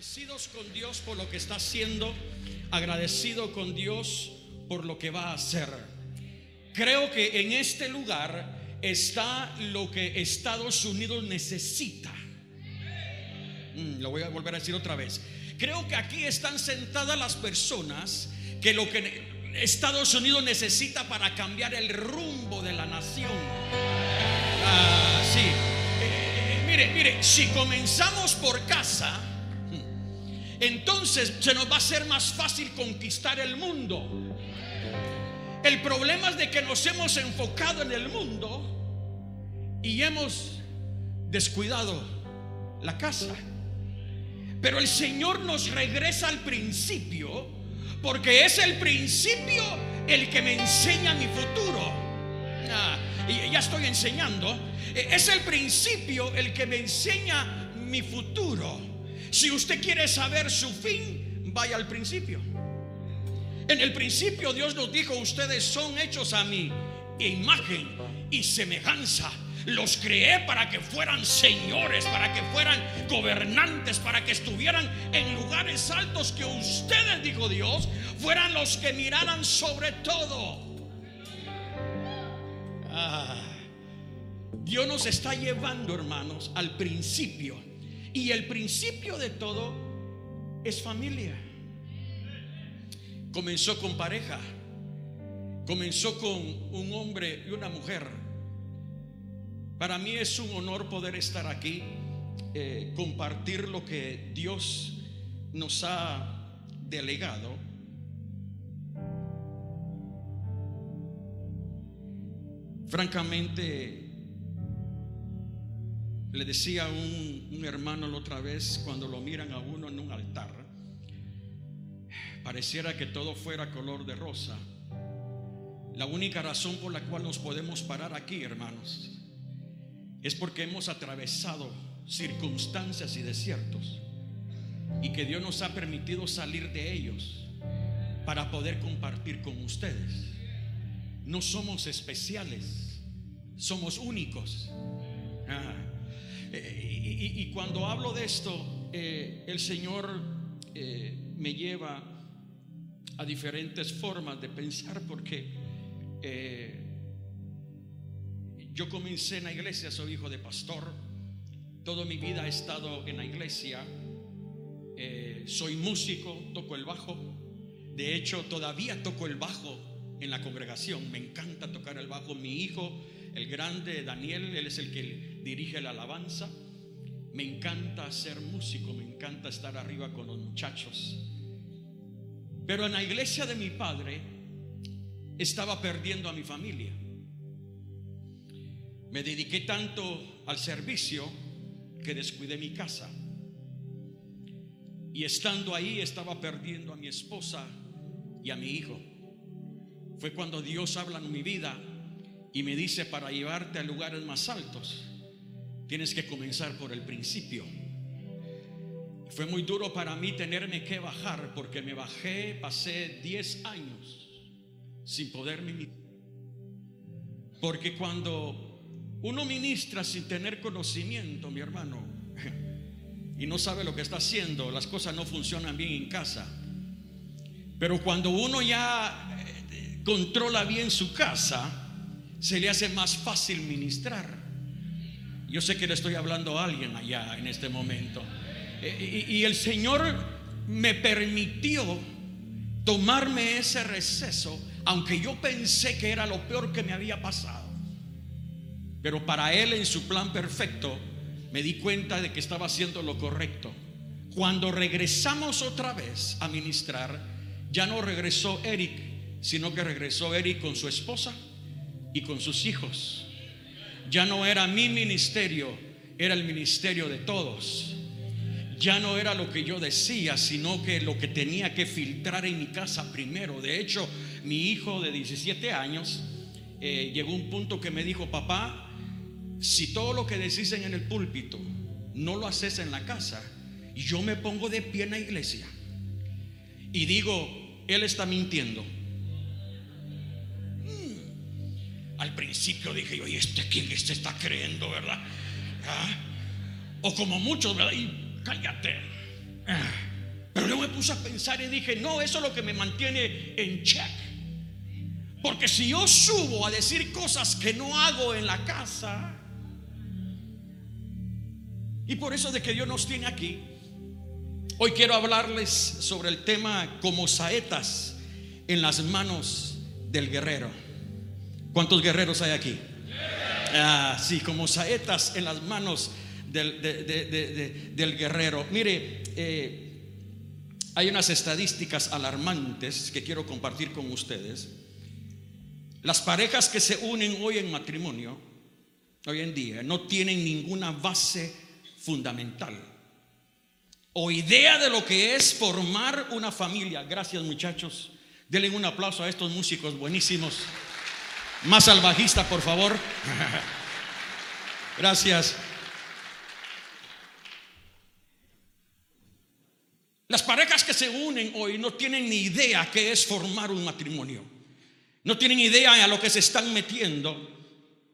Agradecidos con Dios por lo que está haciendo, agradecido con Dios por lo que va a hacer. Creo que en este lugar está lo que Estados Unidos necesita. Mm, lo voy a volver a decir otra vez. Creo que aquí están sentadas las personas que lo que Estados Unidos necesita para cambiar el rumbo de la nación. Ah, sí. Eh, eh, mire, mire, si comenzamos por casa, entonces se nos va a ser más fácil conquistar el mundo. El problema es de que nos hemos enfocado en el mundo y hemos descuidado la casa. Pero el Señor nos regresa al principio porque es el principio el que me enseña mi futuro. Ah, ya estoy enseñando. Es el principio el que me enseña mi futuro. Si usted quiere saber su fin, vaya al principio. En el principio Dios nos dijo, ustedes son hechos a mi imagen y semejanza. Los creé para que fueran señores, para que fueran gobernantes, para que estuvieran en lugares altos que ustedes, dijo Dios, fueran los que miraran sobre todo. Ah, Dios nos está llevando, hermanos, al principio y el principio de todo es familia. Comenzó con pareja. Comenzó con un hombre y una mujer. Para mí es un honor poder estar aquí, eh, compartir lo que Dios nos ha delegado. Francamente, le decía un, un hermano la otra vez, cuando lo miran a uno en un altar, pareciera que todo fuera color de rosa. La única razón por la cual nos podemos parar aquí, hermanos, es porque hemos atravesado circunstancias y desiertos y que Dios nos ha permitido salir de ellos para poder compartir con ustedes. No somos especiales, somos únicos. Ah. Eh, y, cuando hablo de esto, eh, el Señor eh, me lleva a diferentes formas de pensar porque yo comencé en la iglesia, soy hijo de pastor, toda mi vida he estado en la iglesia, soy músico, toco el bajo, de hecho todavía toco el bajo en la congregación, me encanta tocar el bajo, mi hijo el grande Daniel, él es el que dirige la alabanza. Me encanta ser músico, me encanta estar arriba con los muchachos. Pero en la iglesia de mi padre estaba perdiendo a mi familia. Me dediqué tanto al servicio que descuidé mi casa. Y estando ahí estaba perdiendo a mi esposa y a mi hijo. Fue cuando Dios habla en mi vida y me dice, para llevarte a lugares más altos, tienes que comenzar por el principio. Fue muy duro para mí tenerme que bajar porque me bajé, pasé 10 años sin poder ministrar. Porque cuando uno ministra sin tener conocimiento, mi hermano, y no sabe lo que está haciendo, las cosas no funcionan bien en casa. Pero cuando uno ya eh, controla bien su casa, se le hace más fácil ministrar. Yo sé que le estoy hablando a alguien allá en este momento. Eh, y, el Señor me permitió tomarme ese receso, aunque yo pensé que era lo peor que me había pasado. Pero para Él en su plan perfecto me di cuenta de que estaba haciendo lo correcto. Cuando regresamos otra vez a ministrar, ya no regresó Eric, sino que regresó Eric con su esposa y con sus hijos. Ya no era mi ministerio, era el ministerio de todos. Ya no era lo que yo decía, sino que lo que tenía que filtrar en mi casa primero. De hecho, mi hijo de 17 años eh, llegó un punto que me dijo, papá, si todo lo que decís en el púlpito no lo haces en la casa, yo me pongo de pie en la iglesia y digo, él está mintiendo Al principio dije yo, ¿y este quién está creyendo, verdad? ¿Ah? O como muchos, ¿verdad? Y cállate. Ah, pero luego me puse a pensar y dije, no, eso es lo que me mantiene en check. Porque si yo subo a decir cosas que no hago en la casa, y por eso de que Dios nos tiene aquí, hoy quiero hablarles sobre el tema como saetas en las manos del guerrero. ¿Cuántos guerreros hay aquí? Ah, sí, como saetas en las manos del, guerrero. Mire, eh, hay unas estadísticas alarmantes que quiero compartir con ustedes. Las parejas que se unen hoy en matrimonio, hoy en día, no tienen ninguna base fundamental o idea de lo que es formar una familia. Gracias muchachos. Denle un aplauso a estos músicos buenísimos. Más salvajista, por favor. Gracias. Las parejas que se unen hoy no tienen ni idea qué es formar un matrimonio. No tienen idea a lo que se están metiendo.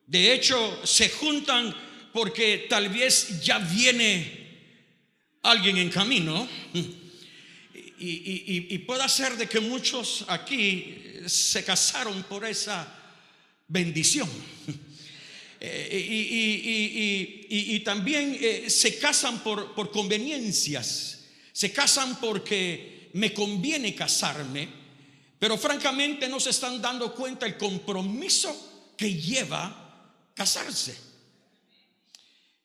De hecho, se juntan porque tal vez ya viene alguien en camino. Y, y, puede ser de que muchos aquí se casaron por esa bendición. Eh, y, también eh, se casan por, por conveniencias, se casan porque me conviene casarme, pero francamente no se están dando cuenta el compromiso que lleva casarse.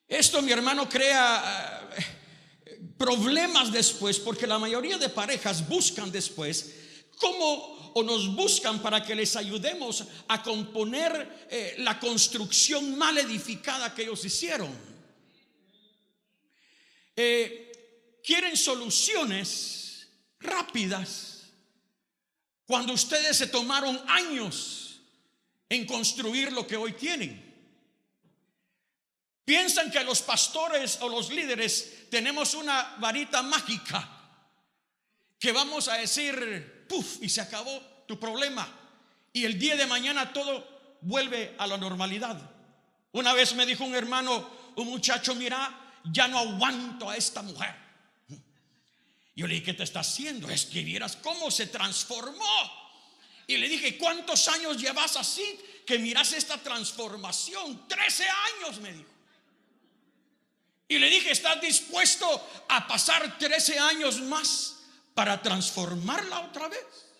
Esto, mi hermano, crea eh, problemas después, porque la mayoría de parejas buscan después cómo o nos buscan para que les ayudemos a componer eh, la construcción mal edificada que ellos hicieron. Eh, quieren soluciones rápidas cuando ustedes se tomaron años en construir lo que hoy tienen. Piensan que los pastores o los líderes tenemos una varita mágica que vamos a decir, y se acabó tu problema. Y el día de mañana todo vuelve a la normalidad. Una vez me dijo un hermano, un muchacho, mira, ya no aguanto a esta mujer. Yo le dije, ¿qué te está haciendo? Es que vieras cómo se transformó. Y le dije, ¿cuántos años llevas así? Que miras esta transformación. Trece años, me dijo. Y le dije, ¿estás dispuesto a pasar trece años más para transformarla otra vez.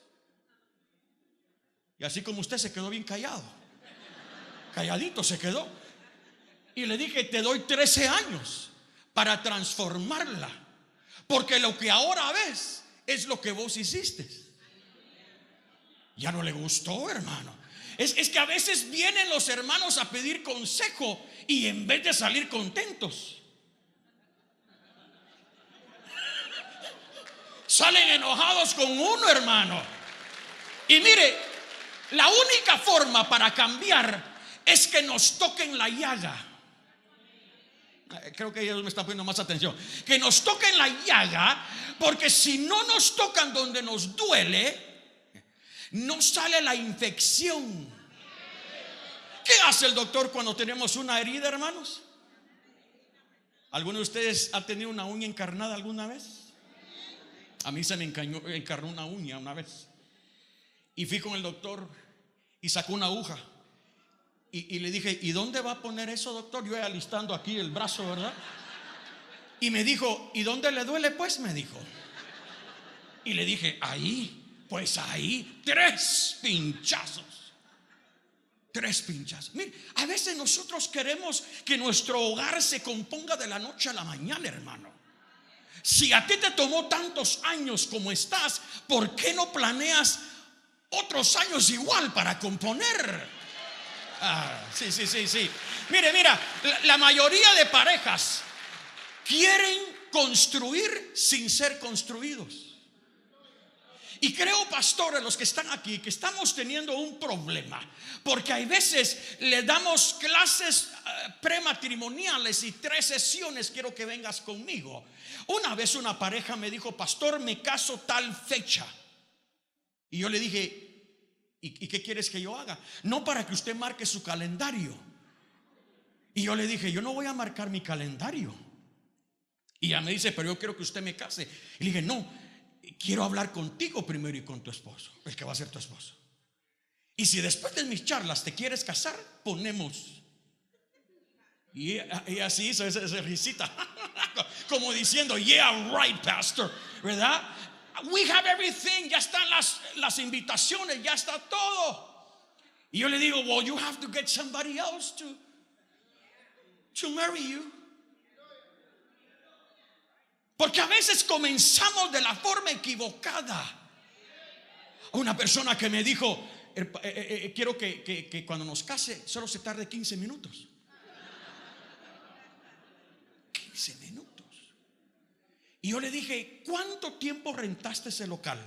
Y así como usted se quedó bien callado, calladito se quedó. Y le dije, te doy 13 años para transformarla. Porque lo que ahora ves es lo que vos hiciste. Ya no le gustó, hermano. Es, es, que a veces vienen los hermanos a pedir consejo y en vez de salir contentos, salen enojados con uno, hermano. Y mire, la única forma para cambiar es que nos toquen la llaga. Creo que ellos me están poniendo más atención. Que nos toquen la llaga, porque si no nos tocan donde nos duele, no sale la infección. ¿Qué hace el doctor cuando tenemos una herida, hermanos? ¿Alguno de ustedes ha tenido una uña encarnada alguna vez? A mí se me encarnó una uña una vez. Y fui con el doctor y sacó una aguja. Y, le dije, ¿y dónde va a poner eso, doctor? Yo alistando aquí el brazo, ¿verdad? Y me dijo, ¿y dónde le duele? Pues me dijo. Y le dije, ahí, pues ahí, tres pinchazos. Tres pinchazos. Mire, a veces nosotros queremos que nuestro hogar se componga de la noche a la mañana, hermano. Si a ti te tomó tantos años como estás, ¿por qué no planeas otros años igual para componer? Ah, sí, sí, sí, sí. Mire, mira, la, mayoría de parejas quieren construir sin ser construidos. Y creo, pastores, los que están aquí, que estamos teniendo un problema, porque hay veces le damos clases eh, prematrimoniales y tres sesiones quiero que vengas conmigo. Una vez una pareja me dijo, pastor, me caso tal fecha. Y yo le dije, ¿y, qué quieres que yo haga? No para que usted marque su calendario. Y yo le dije, yo no voy a marcar mi calendario. Y ella me dice, pero yo quiero que usted me case. Y le dije, no, quiero hablar contigo primero y con tu esposo, el que va a ser tu esposo. Y si después de mis charlas te quieres casar, ponemos. Y, así hizo esa, risita, como diciendo, yeah, right, pastor, ¿verdad? We have everything, ya están las, las invitaciones, ya está todo. Y yo le digo, well, you have to get somebody else to, to marry you. Porque a veces comenzamos de la forma equivocada. Una persona que me dijo, eh, eh, eh, quiero que, que, cuando nos case solo se tarde 15 minutos. 15 minutos. Y yo le dije, ¿cuánto tiempo rentaste ese local?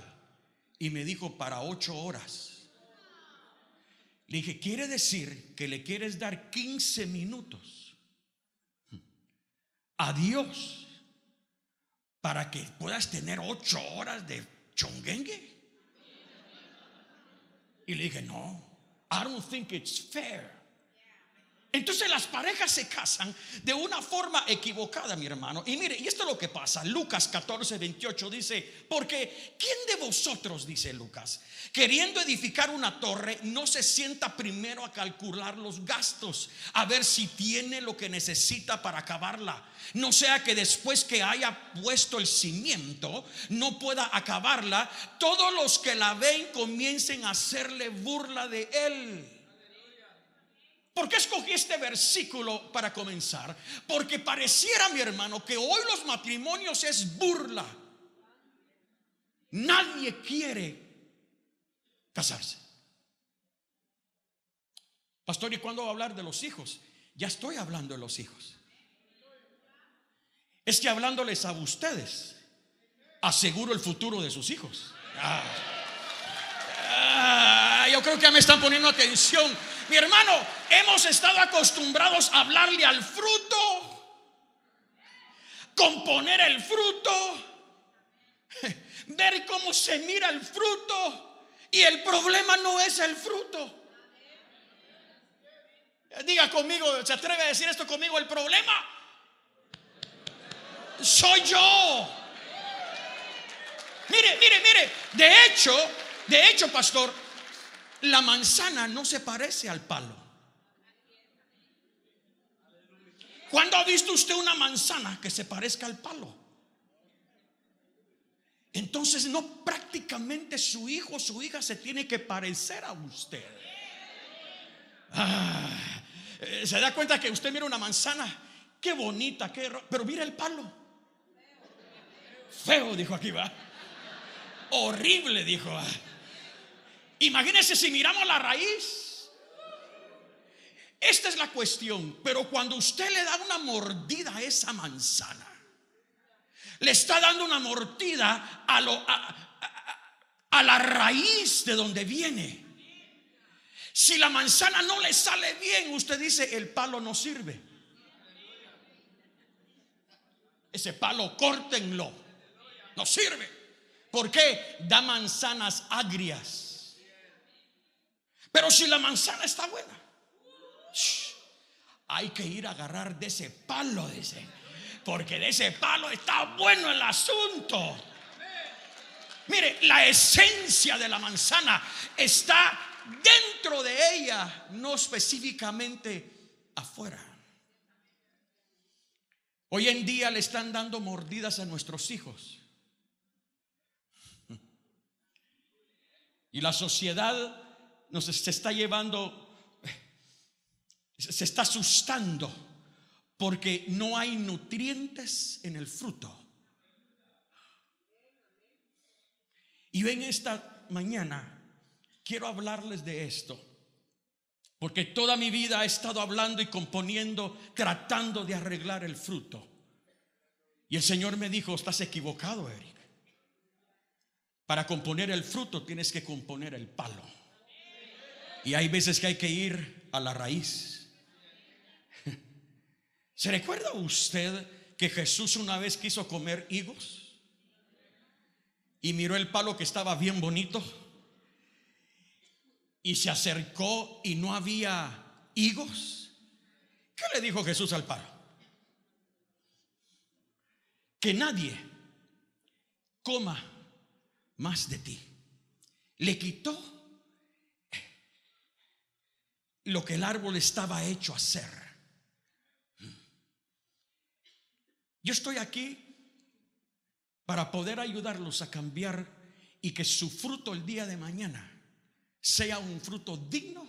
Y me dijo, para 8 horas. Le dije, quiere decir que le quieres dar 15 minutos a Dios para que puedas tener ocho horas de chonguengue. Y le dije, no, I don't think it's fair. Entonces las parejas se casan de una forma equivocada, mi hermano. Y mire, y esto es lo que pasa. Lucas 14, 28 dice, porque ¿quién de vosotros, dice Lucas, queriendo edificar una torre, no se sienta primero a calcular los gastos, a ver si tiene lo que necesita para acabarla? No sea que después que haya puesto el cimiento, no pueda acabarla, todos los que la ven comiencen a hacerle burla de él. ¿Por qué escogí este versículo para comenzar? Porque pareciera, mi hermano, que hoy los matrimonios es burla. Nadie quiere casarse. Pastor, ¿y cuándo va a hablar de los hijos? Ya estoy hablando de los hijos. Es que hablándoles a ustedes, aseguro el futuro de sus hijos. Ah. Ah, yo creo que ya me están poniendo atención mi hermano, hemos estado acostumbrados a hablarle al fruto, componer el fruto, ver cómo se mira el fruto y el problema no es el fruto. Diga conmigo, se atreve a decir esto conmigo, el problema soy yo. Mire, mire, mire, de hecho, de hecho, pastor, la manzana no se parece al palo. ¿Cuándo ha visto usted una manzana que se parezca al palo? Entonces no prácticamente su hijo o su hija se tiene que parecer a usted. Ah, se da cuenta que usted mira una manzana, qué bonita, qué pero mira el palo. Feo, dijo aquí va. Horrible, dijo. Imagínense si miramos la raíz. Esta es la cuestión. Pero cuando usted le da una mordida a esa manzana, le está dando una mordida a, lo, a, la raíz de donde viene. Si la manzana no le sale bien, usted dice, el palo no sirve. Ese palo, córtenlo. No sirve. ¿Por qué? Da manzanas agrias. Pero si la manzana está buena, hay que ir a agarrar de ese palo, dice. Porque de ese palo está bueno el asunto. Mire, la esencia de la manzana está dentro de ella, no específicamente afuera. Hoy en día le están dando mordidas a nuestros hijos. Y la sociedad nos se está llevando, se está asustando porque no hay nutrientes en el fruto. Y en esta mañana quiero hablarles de esto, porque toda mi vida he estado hablando y componiendo, tratando de arreglar el fruto. Y el Señor me dijo, estás equivocado, Eric. Para componer el fruto tienes que componer el palo. Y hay veces que hay que ir a la raíz. ¿Se recuerda usted que Jesús una vez quiso comer higos? Y miró el palo que estaba bien bonito. Y se acercó y no había higos. ¿Qué le dijo Jesús al palo? que nadie coma más de ti. Le quitó lo que el árbol estaba hecho a hacer. Yo estoy aquí para poder ayudarlos a cambiar y que su fruto el día de mañana sea un fruto digno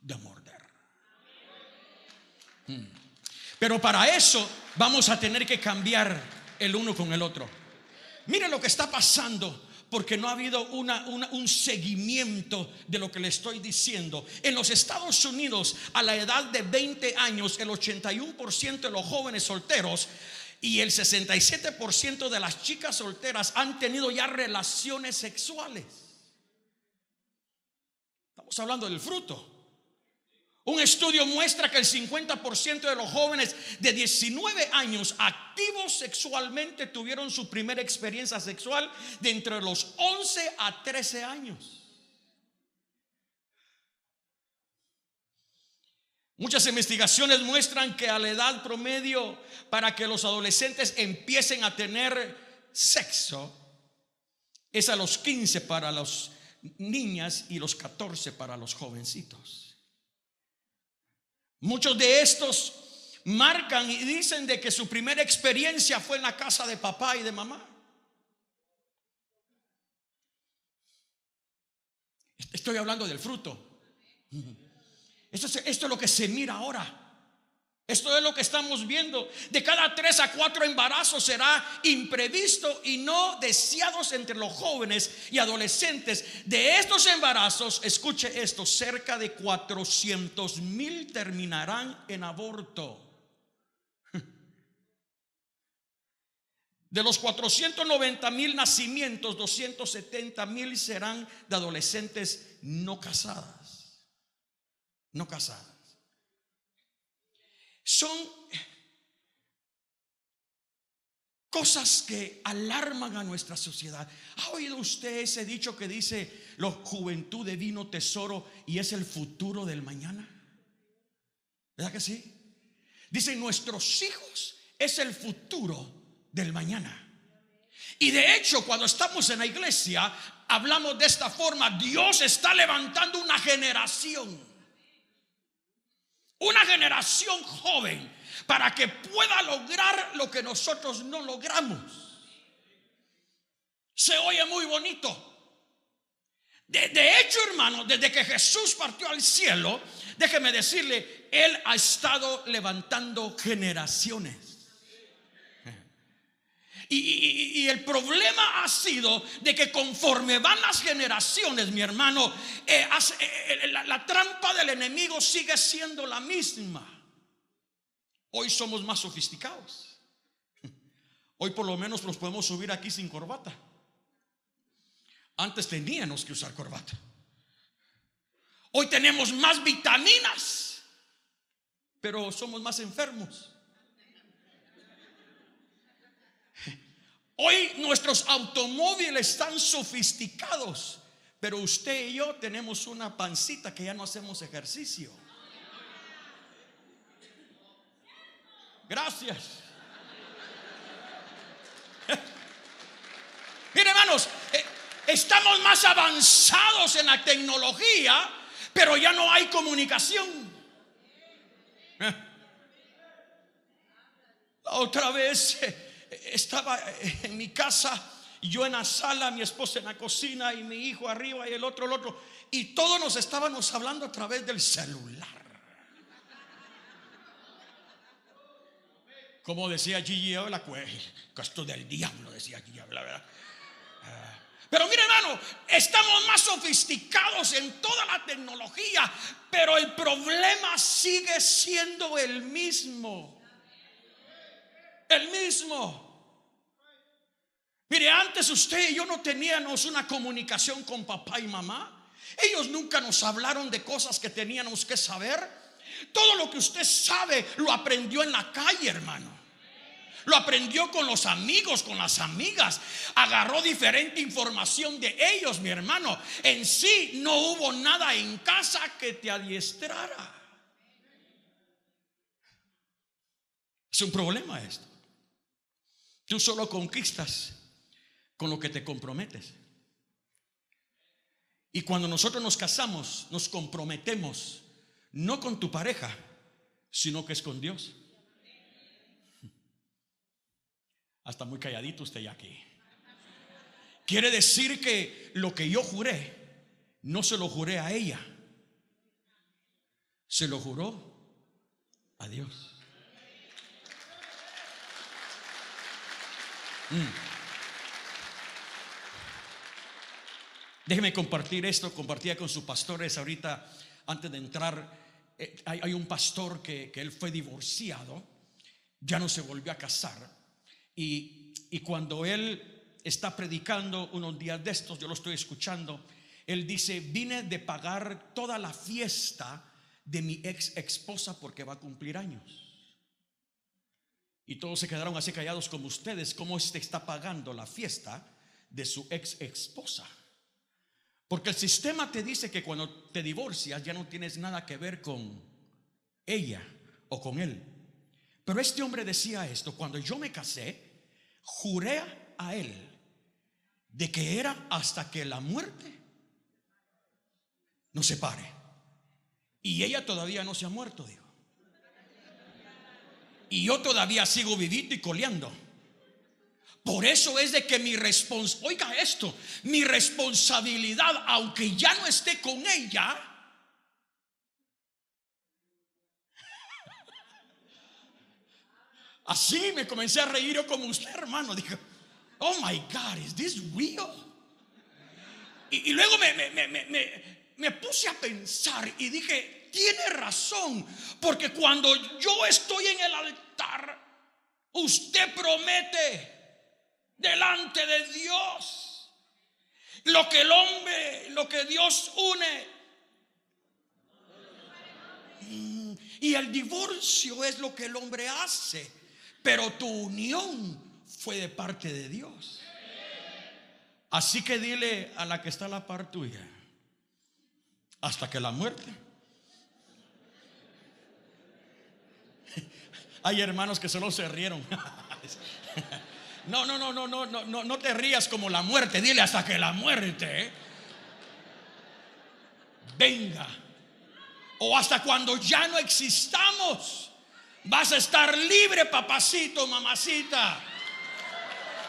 de morder. Hmm. Pero para eso vamos a tener que cambiar el uno con el otro. Mire lo que está pasando porque no ha habido un seguimiento de lo que le estoy diciendo. En los Estados Unidos, a la edad de 20 años, el 81% de los jóvenes solteros y el 67% de las chicas solteras han tenido ya relaciones sexuales. Estamos hablando del fruto. Un estudio muestra que el 50% de los jóvenes de 19 años activos sexualmente tuvieron su primera experiencia sexual de entre los 11 a 13 años. Muchas investigaciones muestran que a la edad promedio para que los adolescentes empiecen a tener sexo es a los 15 para las niñas y los 14 para los jovencitos. Muchos de estos marcan y dicen de que su primera experiencia fue en la casa de papá y de mamá. Estoy hablando del fruto. Esto es, lo que se mira ahora. Esto es lo que estamos viendo. De cada tres a cuatro embarazos será imprevisto y no deseados entre los jóvenes y adolescentes. De estos embarazos, escuche esto, cerca de 400 mil terminarán en aborto. De los 490 mil nacimientos, 270 mil serán de adolescentes no casadas no casadas. Son cosas que alarman a nuestra sociedad. ¿Ha oído usted ese dicho que dice, la juventud de vino tesoro y es el futuro del mañana? ¿Verdad que sí? Dicen, nuestros hijos es el futuro del mañana. Y de hecho, cuando estamos en la iglesia, hablamos de esta forma, Dios está levantando una generación una generación joven para que pueda lograr lo que nosotros no logramos. Se oye muy bonito. De, hecho, hermano, desde que Jesús partió al cielo, déjeme decirle, Él ha estado levantando generaciones. Y, el problema ha sido de que conforme van las generaciones, mi hermano, eh, eh, eh, la, trampa del enemigo sigue siendo la misma. Hoy somos más sofisticados. Hoy por lo menos nos podemos subir aquí sin corbata. Antes teníamos que usar corbata. Hoy tenemos más vitaminas, pero somos más enfermos. Hoy nuestros automóviles están sofisticados, pero usted y yo tenemos una pancita que ya no hacemos ejercicio. Gracias. Mire, hermanos, eh, estamos más avanzados en la tecnología, pero ya no hay comunicación. Otra vez eh, estaba en mi casa, yo en la sala, mi esposa en la cocina y mi hijo arriba y el otro, el otro. Y todos nos estábamos hablando a través del celular. Como decía Gigi la esto del diablo, decía Gigi la verdad. Ah. Pero mire hermano, estamos más sofisticados en toda la tecnología, pero el problema sigue siendo el mismo. El mismo. Mire, antes usted y yo no teníamos una comunicación con papá y mamá. Ellos nunca nos hablaron de cosas que teníamos que saber. Todo lo que usted sabe lo aprendió en la calle, hermano. Lo aprendió con los amigos, con las amigas. Agarró diferente información de ellos, mi hermano. En sí no hubo nada en casa que te adiestrara. Es un problema esto. Tú solo conquistas con lo que te comprometes. Y cuando nosotros nos casamos, nos comprometemos no con tu pareja, sino que es con Dios. Hasta muy calladito usted ya aquí. Quiere decir que lo que yo juré, no se lo juré a ella, se lo juró a Dios. Déjeme compartir esto, compartía con sus pastores ahorita antes de entrar. Eh, hay, un pastor que, él fue divorciado, ya no se volvió a casar. Y, y cuando él está predicando unos días de estos, yo lo estoy escuchando, él dice, vine de pagar toda la fiesta de mi ex esposa porque va a cumplir años. Y todos se quedaron así callados como ustedes, ¿cómo este está pagando la fiesta de su ex esposa? Porque el sistema te dice que cuando te divorcias ya no tienes nada que ver con ella o con él. Pero este hombre decía esto, cuando yo me casé, juré a él de que era hasta que la muerte nos separe. Y ella todavía no se ha muerto, digo. Y yo todavía sigo vivito y coleando. Por eso es de que mi responsabilidad, oiga esto, mi responsabilidad, aunque ya no esté con ella, así me comencé a reír yo como usted, hermano. Dije, oh my God, is this real? Y, luego me, me, me, me puse a pensar y dije, tiene razón, porque cuando yo estoy en el altar, usted promete delante de Dios lo que el hombre, lo que Dios une. Y el divorcio es lo que el hombre hace, pero tu unión fue de parte de Dios. Así que dile a la que está a la par tuya, hasta que la muerte. Hay hermanos que solo se rieron. No, no, no, no, no, no, no, no te rías como la muerte. Dile hasta que la muerte venga. O hasta cuando ya no existamos. Vas a estar libre, papacito, mamacita.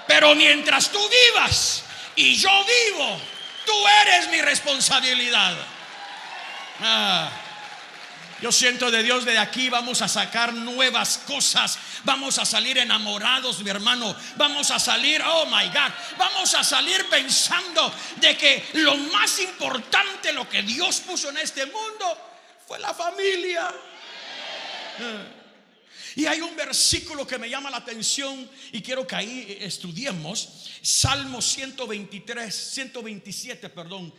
Pero mientras tú vivas y yo vivo, tú eres mi responsabilidad. Ah. Yo siento de Dios de aquí vamos a sacar nuevas cosas. Vamos a salir enamorados, mi hermano. Vamos a salir, oh my God, vamos a salir pensando de que lo más importante, lo que Dios puso en este mundo, fue la familia. Y hay un versículo que me llama la atención y quiero que ahí estudiemos. Salmo 123, 127, perdón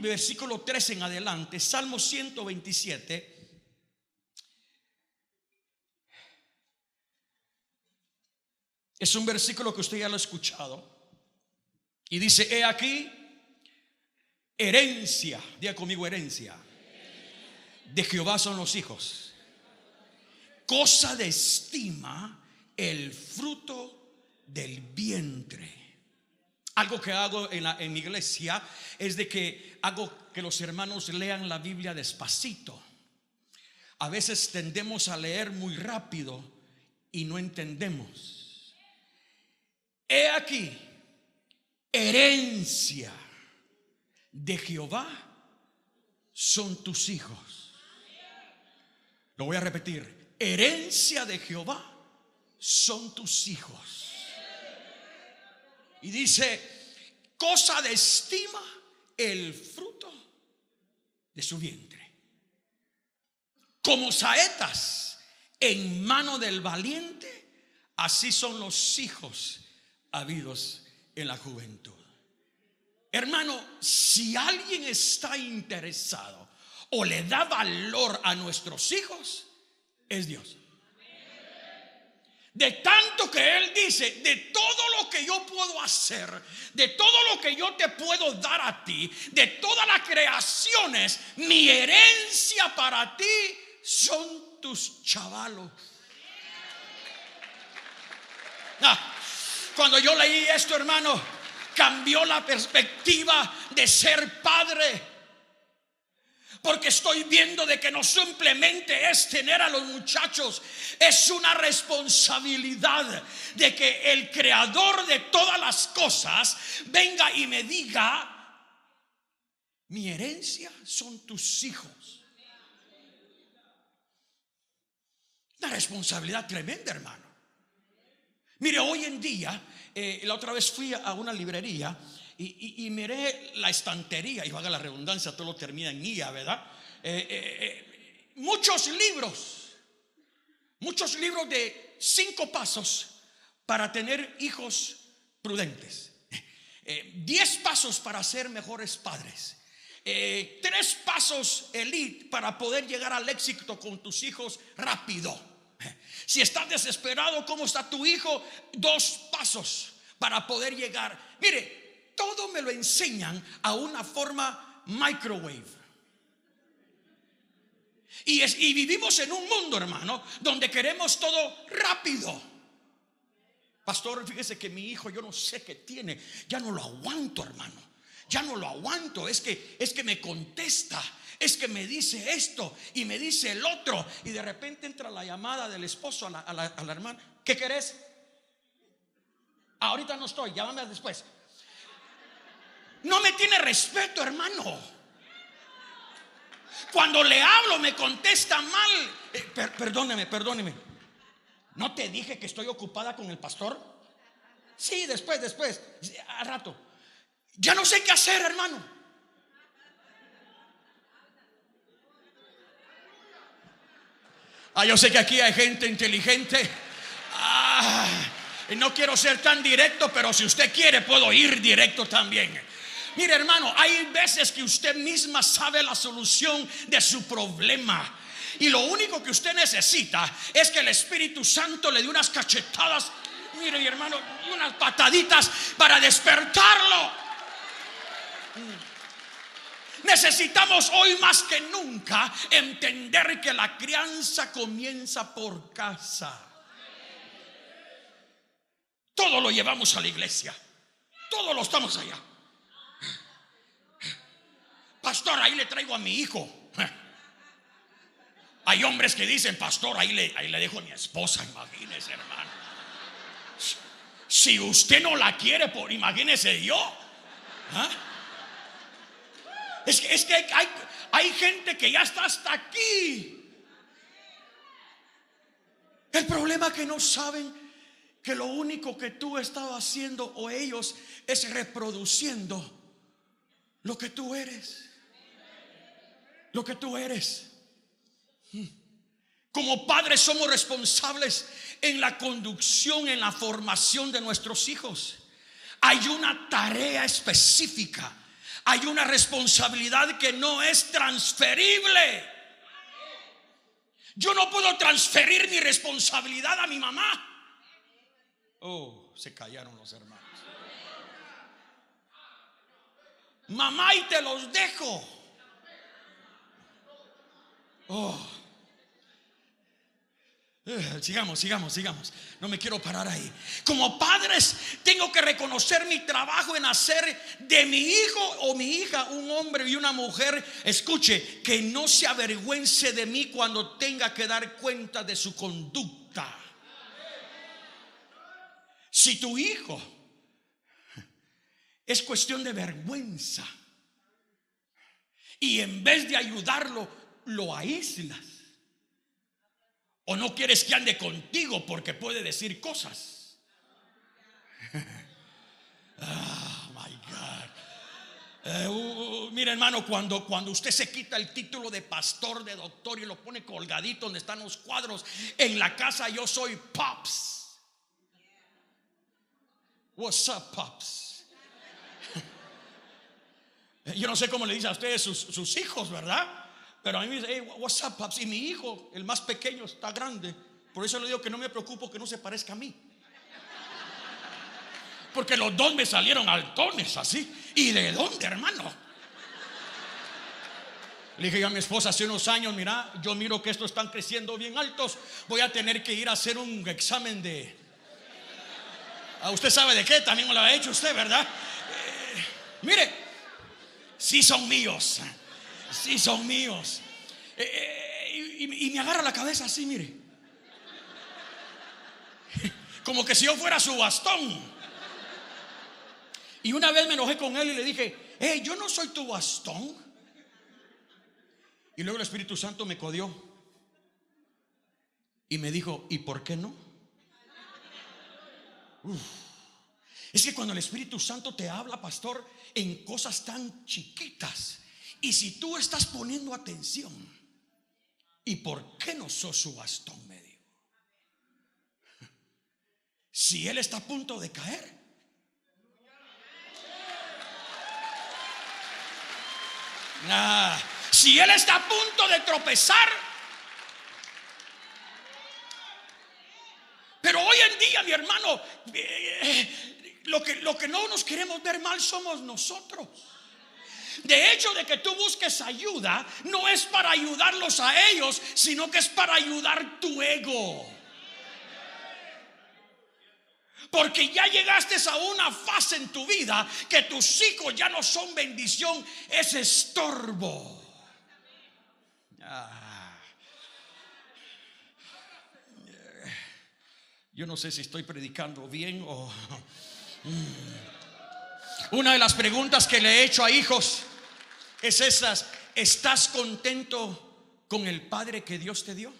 versículo 3 en adelante, Salmo 127. Es un versículo que usted ya lo ha escuchado. Y dice, he aquí, herencia, diga conmigo herencia, de Jehová son los hijos. Cosa de estima el fruto del vientre. Algo que hago en, la, en iglesia es de que hago que los hermanos lean la Biblia despacito. A veces tendemos a leer muy rápido y no entendemos. He aquí, herencia de Jehová son tus hijos. Lo voy a repetir. Herencia de Jehová son tus hijos. Y dice, cosa de estima el fruto de su vientre. Como saetas en mano del valiente, así son los hijos habidos en la juventud. Hermano, si alguien está interesado o le da valor a nuestros hijos, es Dios. De tanto que Él dice, de todo lo que yo puedo hacer, de todo lo que yo te puedo dar a ti, de todas las creaciones, mi herencia para ti son tus chavalos. Ah, Cuando yo leí esto, hermano, cambió la perspectiva de ser padre. Porque estoy viendo de que no simplemente es tener a los muchachos, es una responsabilidad de que el creador de todas las cosas venga y me diga, mi herencia son tus hijos. Una responsabilidad tremenda, hermano. Mire, hoy en día, eh, la otra vez fui a una librería y, miré la estantería, y valga la redundancia, todo lo termina en IA, ¿verdad? Eh, eh, muchos libros, muchos libros de cinco pasos para tener hijos prudentes. diez pasos para ser mejores padres. tres pasos elite para poder llegar al éxito con tus hijos rápido. Si estás desesperado, ¿cómo está tu hijo? Dos pasos para poder llegar. Mire, todo me lo enseñan a una forma microwave. Y, es, y vivimos en un mundo, hermano, donde queremos todo rápido. Pastor, fíjese que mi hijo, yo no sé qué tiene, ya no lo aguanto, hermano. Ya no lo aguanto, es que es que me contesta es que me dice esto y me dice el otro. Y de repente entra la llamada del esposo a la, hermana. ¿Qué querés? Ahorita no estoy, llámame después. No me tiene respeto, hermano. Cuando le hablo me contesta mal. Eh, perdóneme, perdóneme. ¿No te dije que estoy ocupada con el pastor? Sí, después, después, a rato. Ya no sé qué hacer, hermano. Ah, yo sé que aquí hay gente inteligente. Ah, no quiero ser tan directo, pero si usted quiere, puedo ir directo también. Mire, hermano, hay veces que usted misma sabe la solución de su problema. Y lo único que usted necesita es que el Espíritu Santo le dé unas cachetadas, mire, mi hermano, unas pataditas para despertarlo. Necesitamos hoy más que nunca entender que la crianza comienza por casa. Todo lo llevamos a la iglesia. Todo lo estamos allá. Pastor, ahí le traigo a mi hijo. Hay hombres que dicen, pastor, ahí le, ahí le dejo a mi esposa, imagínese, hermano. Si usted no la quiere, por imagínese yo. ¿Ah? Es que, es que hay, hay gente que ya está hasta aquí. El problema es que no saben que lo único que tú estabas haciendo o ellos es reproduciendo lo que tú eres. Lo que tú eres. Como padres somos responsables en la conducción, en la formación de nuestros hijos. Hay una tarea específica hay una responsabilidad que no es transferible. Yo no puedo transferir mi responsabilidad a mi mamá. Oh, se callaron los hermanos. Mamá y te los dejo. Oh. Eh, sigamos, sigamos, sigamos. No me quiero parar ahí. Como padres, tengo que reconocer mi trabajo en hacer de mi hijo o mi hija un hombre y una mujer, escuche, que no se avergüence de mí cuando tenga que dar cuenta de su conducta. Si tu hijo es cuestión de vergüenza y en vez de ayudarlo, lo aíslas o no quieres que ande contigo porque puede decir cosas. oh my God. Eh, mira, hermano, cuando, cuando usted se quita el título de pastor, de doctor y lo pone colgadito donde están los cuadros, en la casa yo soy Pops. What's up, Pops? yo no sé cómo le dice a ustedes sus hijos, ¿verdad? Pero a mí me dice, hey, what's up? Y mi hijo, el más pequeño, está grande. Por eso le digo que no me preocupo que no se parezca a mí. Porque los dos me salieron altones así. ¿Y de dónde, hermano? Le dije a mi esposa hace unos años, mira, yo miro que estos están creciendo bien altos, voy a tener que ir a hacer un examen de... Ah, usted sabe de qué, también lo ha hecho usted, ¿verdad? Eh, mire, sí son míos, sí son míos. Eh, eh, y, me agarra la cabeza así, mire. Como que si yo fuera su bastón. Y una vez me enojé con él y le dije, hey, yo no soy tu bastón. Y luego el Espíritu Santo me codió y me dijo, ¿y por qué no? Es que cuando el Espíritu Santo te habla, pastor, en cosas tan chiquitas, y si tú estás poniendo atención, ¿y por qué no sos su bastón? Me dijo. Si él está a punto de caer, si él está a punto de tropezar, pero hoy en día, mi hermano, eh, lo, que, lo que no nos queremos ver mal somos nosotros. De hecho, de que tú busques ayuda, no es para ayudarlos a ellos, sino que es para ayudar tu ego. Porque ya llegaste a una fase en tu vida que tus hijos ya no son bendición, es estorbo. Ah. Yo no sé si estoy predicando bien o... Mm. Una de las preguntas que le he hecho a hijos es esas. ¿Estás contento con el Padre que Dios te dio?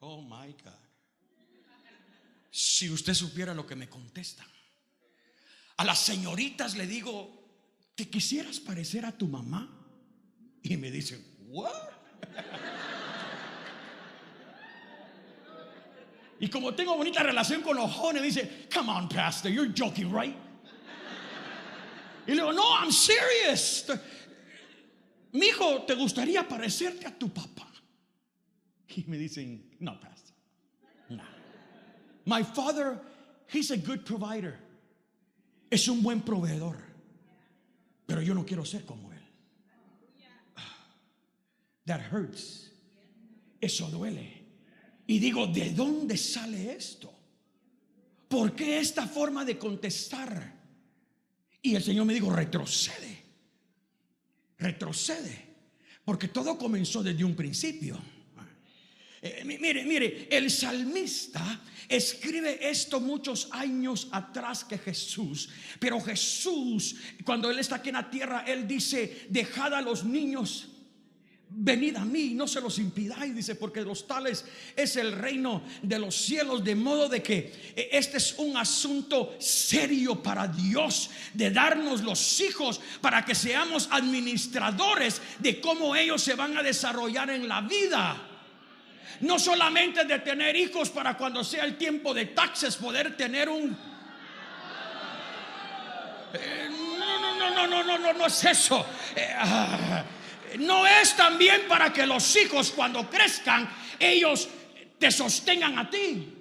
Oh, my God. Si usted supiera lo que me contestan. A las señoritas le digo, ¿te quisieras parecer a tu mamá? Y me dicen, ¿what? Y como tengo bonita relación con los jóvenes, dice, come on, pastor, you're joking, right? Y le digo, no, I'm serious. Mi hijo, ¿te gustaría parecerte a tu papá? Y me dicen, no, pastor. No. My father, he's a good provider. Es un buen proveedor. Pero yo no quiero ser como él. That hurts. Eso duele. Y digo, ¿de dónde sale esto? ¿Por qué esta forma de contestar? Y el Señor me dijo, retrocede. Retrocede. Porque todo comenzó desde un principio. Eh, mire, mire, el salmista escribe esto muchos años atrás que Jesús. Pero Jesús, cuando Él está aquí en la tierra, Él dice, dejad a los niños. Venid a mí, no se los impidáis, dice, porque los tales es el reino de los cielos, de modo de que eh, este es un asunto serio para Dios, de darnos los hijos para que seamos administradores de cómo ellos se van a desarrollar en la vida. No solamente de tener hijos para cuando sea el tiempo de taxes poder tener un... no, no, no, no, no, no, no, no es eso. No es también para que los hijos cuando crezcan, ellos te sostengan a ti.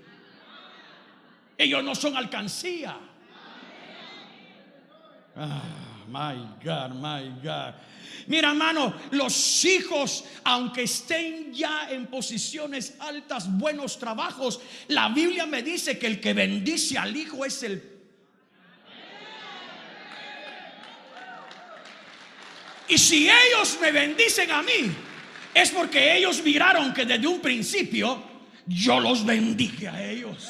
Ellos no son alcancía. Ah, my God, my God. Mira, hermano, los hijos, aunque estén ya en posiciones altas, buenos trabajos, la Biblia me dice que el que bendice al hijo es el Y si ellos me bendicen a mí, es porque ellos miraron que desde un principio yo los bendije a ellos.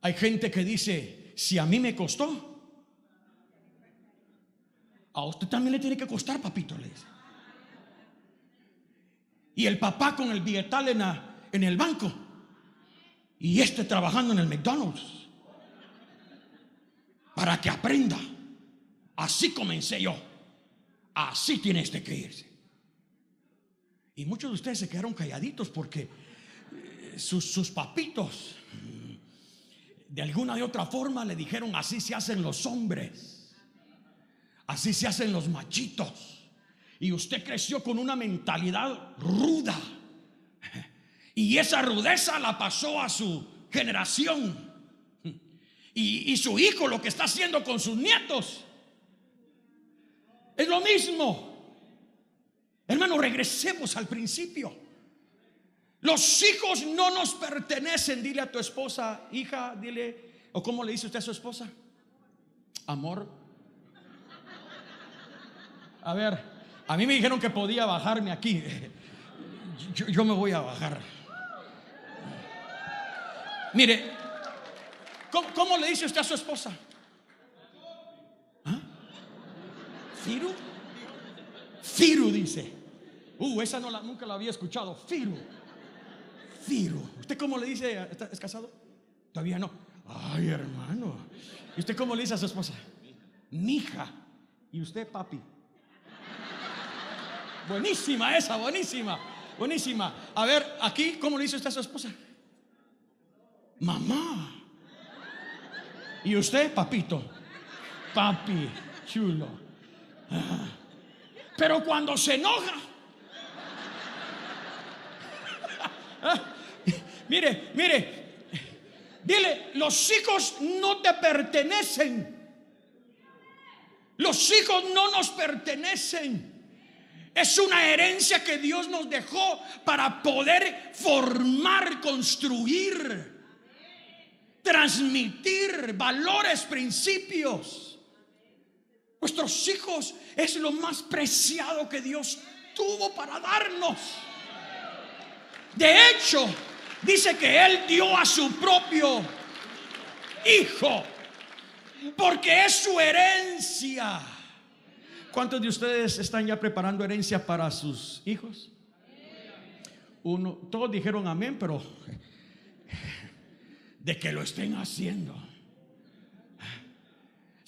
Hay gente que dice, si a mí me costó, a usted también le tiene que costar, papito, le dice. Y el papá con el billetal en, en el banco. Y este trabajando en el McDonald's. Para que aprenda. Así comencé yo. Así tiene este que irse. Y muchos de ustedes se quedaron calladitos porque eh, sus, papitos mm, de alguna de otra forma le dijeron así se hacen los hombres. Así se hacen los machitos. Y usted creció con una mentalidad ruda. Y esa rudeza la pasó a su generación. Y, su hijo lo que está haciendo con sus nietos es lo mismo. Hermano, regresemos al principio. Los hijos no nos pertenecen. Dile a tu esposa, hija, dile, o cómo le dice usted a su esposa, amor. A ver, a mí me dijeron que podía bajarme aquí. Yo, me voy a bajar. Mire, ¿cómo, le dice usted a su esposa? ¿Ah? ¿Firu? Firu dice. Uh, esa no la, nunca la había escuchado. Firu. Firu. ¿Usted cómo le dice? ¿Es casado? Todavía no. Ay, hermano. ¿Y usted cómo le dice a su esposa? Mija. ¿Y usted, papi? Buenísima esa, buenísima. Buenísima. A ver, aquí, ¿cómo le dice usted a su esposa? Mamá. ¿Y usted, papito? Papi, chulo. Pero cuando se enoja, mire, mire, dile, los hijos no te pertenecen. Los hijos no nos pertenecen. Es una herencia que Dios nos dejó para poder formar, construir, transmitir valores, principios. Nuestros hijos es lo más preciado que Dios tuvo para darnos. De hecho, dice que Él dio a su propio hijo, porque es su herencia. ¿Cuántos de ustedes están ya preparando herencia para sus hijos? Uno, todos dijeron amén, pero de que lo estén haciendo.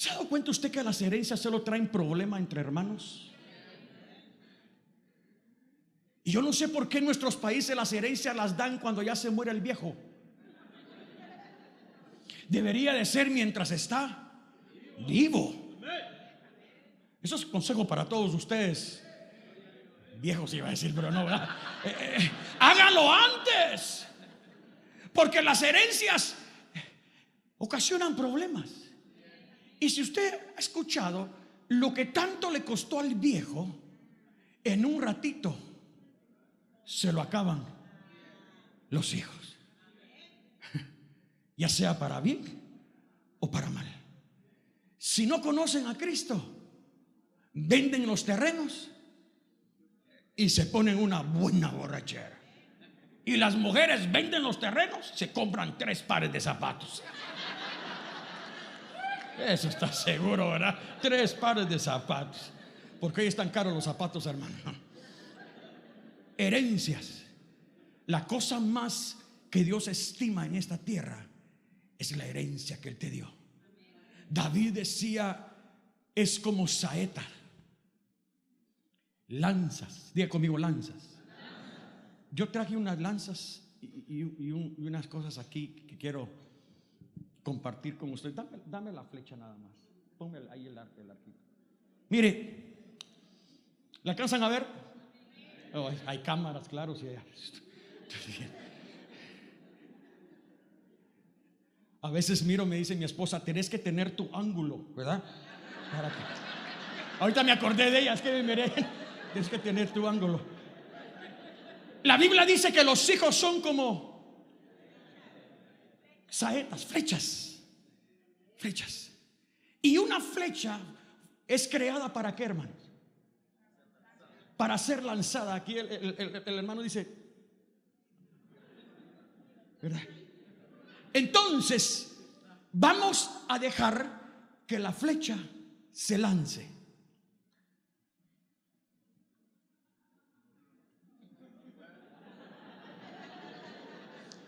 ¿Se ha dado cuenta usted que las herencias solo traen problema entre hermanos? Y yo no sé por qué en nuestros países las herencias las dan cuando ya se muere el viejo. Debería de ser mientras está vivo. Eso es consejo para todos ustedes. Viejos iba a decir, pero no, ¿verdad? Eh, eh, háganlo antes. Porque las herencias ocasionan problemas. Y si usted ha escuchado lo que tanto le costó al viejo, en un ratito se lo acaban los hijos. Ya sea para bien o para mal. Si no conocen a Cristo, venden los terrenos y se ponen una buena borrachera. Y las mujeres venden los terrenos, se compran tres pares de zapatos. Eso está seguro, ¿verdad? Tres pares de zapatos. Porque hoy están caros los zapatos, hermano. Herencias. La cosa más que Dios estima en esta tierra es la herencia que Él te dio. David decía, es como saeta lanzas. Diga conmigo lanzas. Yo traje unas lanzas y, unas cosas aquí que quiero compartir con usted. Dame, la flecha nada más. Ponme ahí el, arco, el arquito. Mire, ¿la alcanzan a ver? Oh, hay cámaras, claro. A veces miro, me dice mi esposa, tenés que tener tu ángulo, ¿verdad? Ahorita me acordé de ella, es que me miré. Tienes que tener tu ángulo. La Biblia dice que los hijos son como saetas, flechas. Flechas. Y una flecha es creada para qué, hermanos? Para ser lanzada. Aquí el, hermano dice, ¿verdad? Entonces, vamos a dejar que la flecha se lance.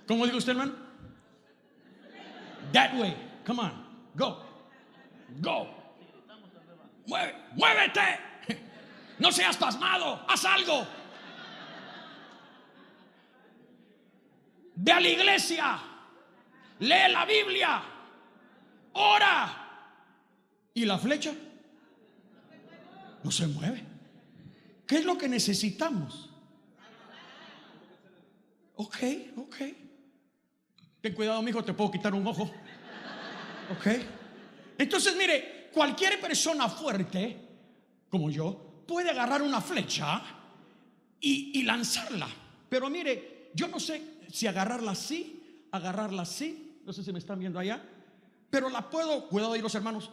¿Cómo digo usted, hermano? That way. Come on. Go. Go. Mueve, muévete. No seas pasmado. Haz algo. Ve a la iglesia. Lee la Biblia. Ora. ¿Y la flecha? No se mueve. ¿Qué es lo que necesitamos? Ok, ok. Ten cuidado, hijo, te puedo quitar un ojo. ¿Ok? Entonces, mire, cualquier persona fuerte, como yo, puede agarrar una flecha y, lanzarla. Pero mire, yo no sé si agarrarla así, agarrarla así, no sé si me están viendo allá, pero la puedo, cuidado ahí los hermanos,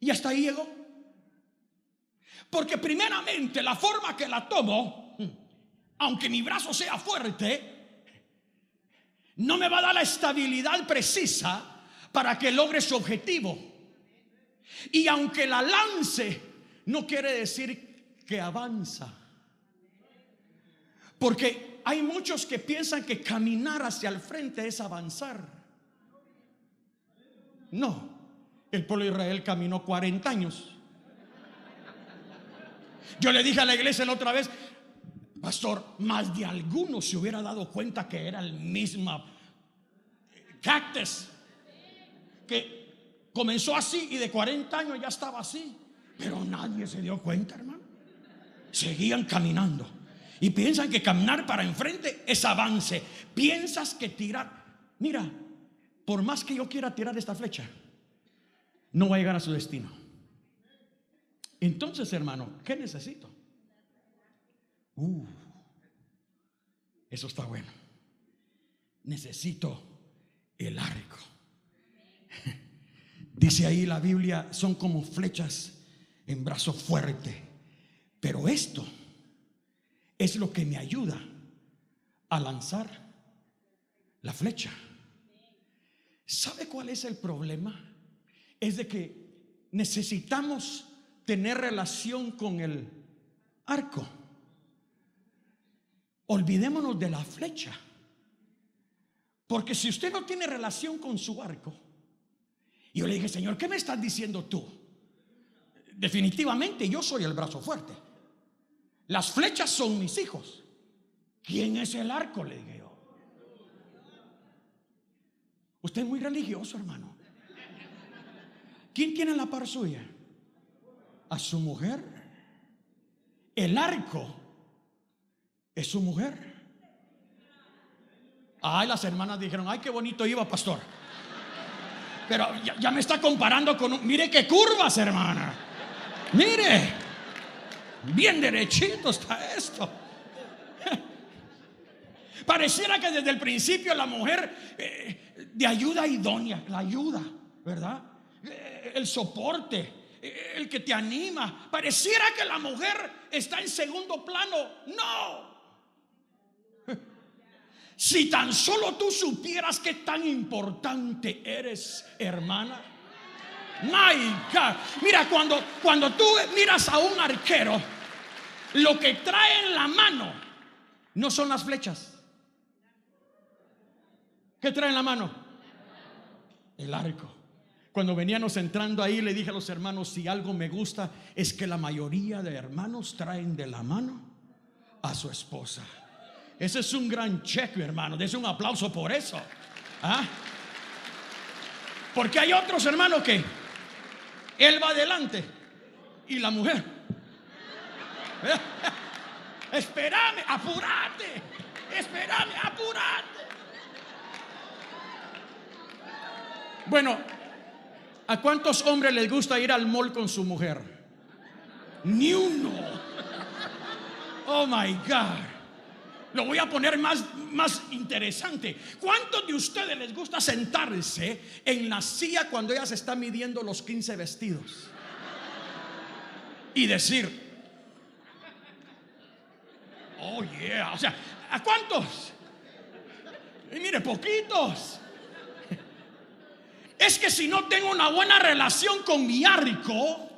y hasta ahí llegó. Porque primeramente la forma que la tomo, aunque mi brazo sea fuerte, no me va a dar la estabilidad precisa para que logre su objetivo. Y aunque la lance, no quiere decir que avanza. Porque hay muchos que piensan que caminar hacia el frente es avanzar. No, el pueblo de Israel caminó 40 años. Yo le dije a la iglesia la otra vez, pastor, más de alguno se hubiera dado cuenta que era el mismo cactus que comenzó así y de 40 años ya estaba así. Pero nadie se dio cuenta, hermano. Seguían caminando. Y piensan que caminar para enfrente es avance. Piensas que tirar. Mira, por más que yo quiera tirar esta flecha, no va a llegar a su destino. Entonces, hermano, ¿qué necesito? Uh, eso está bueno. Necesito el arco. Dice ahí la Biblia, son como flechas en brazo fuerte. Pero esto es lo que me ayuda a lanzar la flecha. ¿Sabe cuál es el problema? Es de que necesitamos tener relación con el arco. Olvidémonos de la flecha. Porque si usted no tiene relación con su arco, y yo le dije, Señor, ¿qué me estás diciendo tú? Definitivamente yo soy el brazo fuerte. Las flechas son mis hijos. ¿Quién es el arco? Le dije yo. Usted es muy religioso, hermano. ¿Quién tiene la par suya? A su mujer. El arco es su mujer. Ay, las hermanas dijeron, ay, qué bonito iba, pastor. Pero ya, me está comparando con un... Mire qué curvas, hermana. Mire. Bien derechito está esto. Pareciera que desde el principio la mujer eh, de ayuda idónea, la ayuda, ¿verdad? Eh, el soporte, eh, el que te anima. Pareciera que la mujer está en segundo plano. No, si tan solo tú supieras qué tan importante eres, hermana. My God. Mira, cuando, cuando tú miras a un arquero, lo que trae en la mano no son las flechas. ¿Qué trae en la mano? El arco. Cuando veníamos entrando ahí, le dije a los hermanos, si algo me gusta es que la mayoría de hermanos traen de la mano a su esposa. Ese es un gran cheque, hermano. Dese un aplauso por eso. ¿Ah? Porque hay otros hermanos que él va adelante y la mujer. Espérame, apúrate. Espérame, apúrate. Bueno, ¿a cuántos hombres les gusta ir al mall con su mujer? Ni uno. Oh my God. Lo voy a poner más, más interesante. ¿Cuántos de ustedes les gusta sentarse en la silla cuando ella se está midiendo los 15 vestidos? Y decir, oh yeah, o sea, ¿a cuántos? Mire, poquitos. Es que si no tengo una buena relación con mi arco,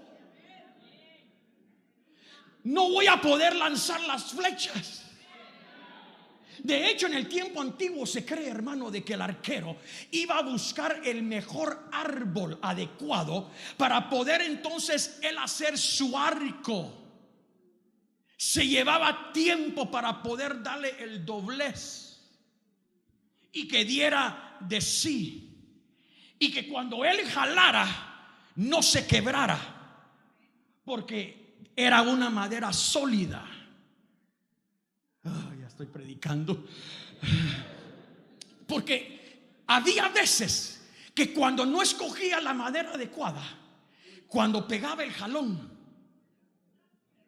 no voy a poder lanzar las flechas. De hecho, en el tiempo antiguo se cree, hermano, de que el arquero iba a buscar el mejor árbol adecuado para poder entonces él hacer su arco. Se llevaba tiempo para poder darle el doblez y que diera de sí. Y que cuando él jalara, no se quebrara, porque era una madera sólida predicando. Porque había veces que cuando no escogía la madera adecuada, cuando pegaba el jalón,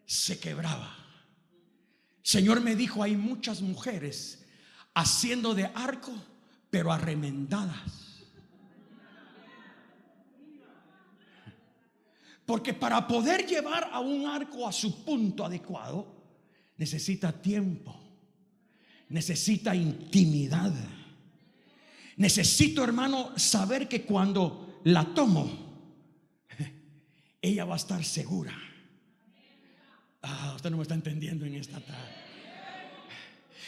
se quebraba. Señor me dijo, hay muchas mujeres haciendo de arco, pero arremendadas. Porque para poder llevar a un arco a su punto adecuado, necesita tiempo, necesita intimidad. Necesito, hermano, saber que cuando la tomo, ella va a estar segura. Ah, usted no me está entendiendo en esta tarde.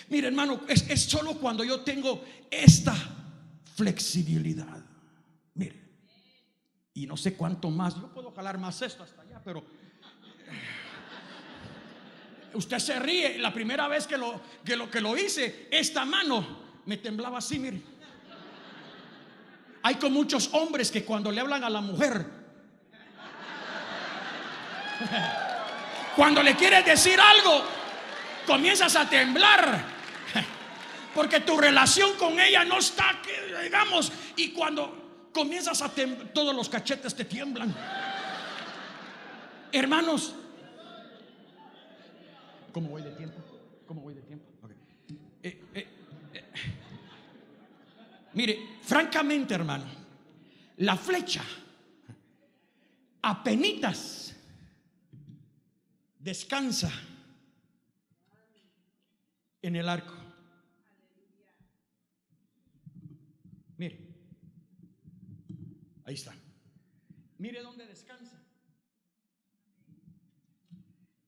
Mire, hermano, es, es solo cuando yo tengo esta flexibilidad. Mire, y no sé cuánto más, yo puedo jalar más esto hasta allá, pero usted se ríe. La primera vez que lo, que lo, que lo hice, esta mano me temblaba así, mire. Hay con muchos hombres que cuando le hablan a la mujer, cuando le quieres decir algo, comienzas a temblar. Porque tu relación con ella no está, digamos, y cuando comienzas a temblar, todos los cachetes te tiemblan. Hermanos, ¿cómo voy de tiempo? ¿Cómo voy de tiempo? Eh, eh, eh. Mire, francamente, hermano, la flecha apenitas descansa en el arco. Mire, ahí está. Mire dónde descansa.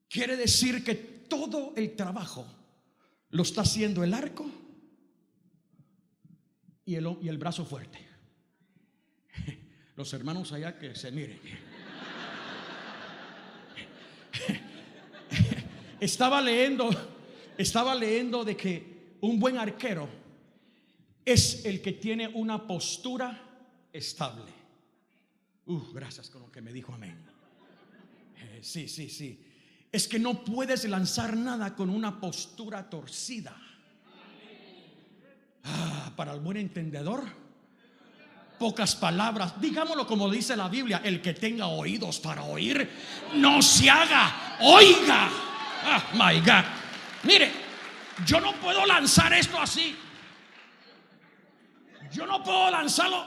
Quiere decir que todo el trabajo lo está haciendo el arco y el, y el brazo fuerte. Los hermanos allá que se miren. Estaba leyendo, estaba leyendo de que un buen arquero es el que tiene una postura estable. Uh, gracias con lo que me dijo amén. Eh, sí, sí, sí. Es que no puedes lanzar nada con una postura torcida. Ah, para el buen entendedor, pocas palabras. Digámoslo como dice la Biblia, el que tenga oídos para oír, no se haga, oiga. Ah, my God. Mire, yo no puedo lanzar esto así. Yo no puedo lanzarlo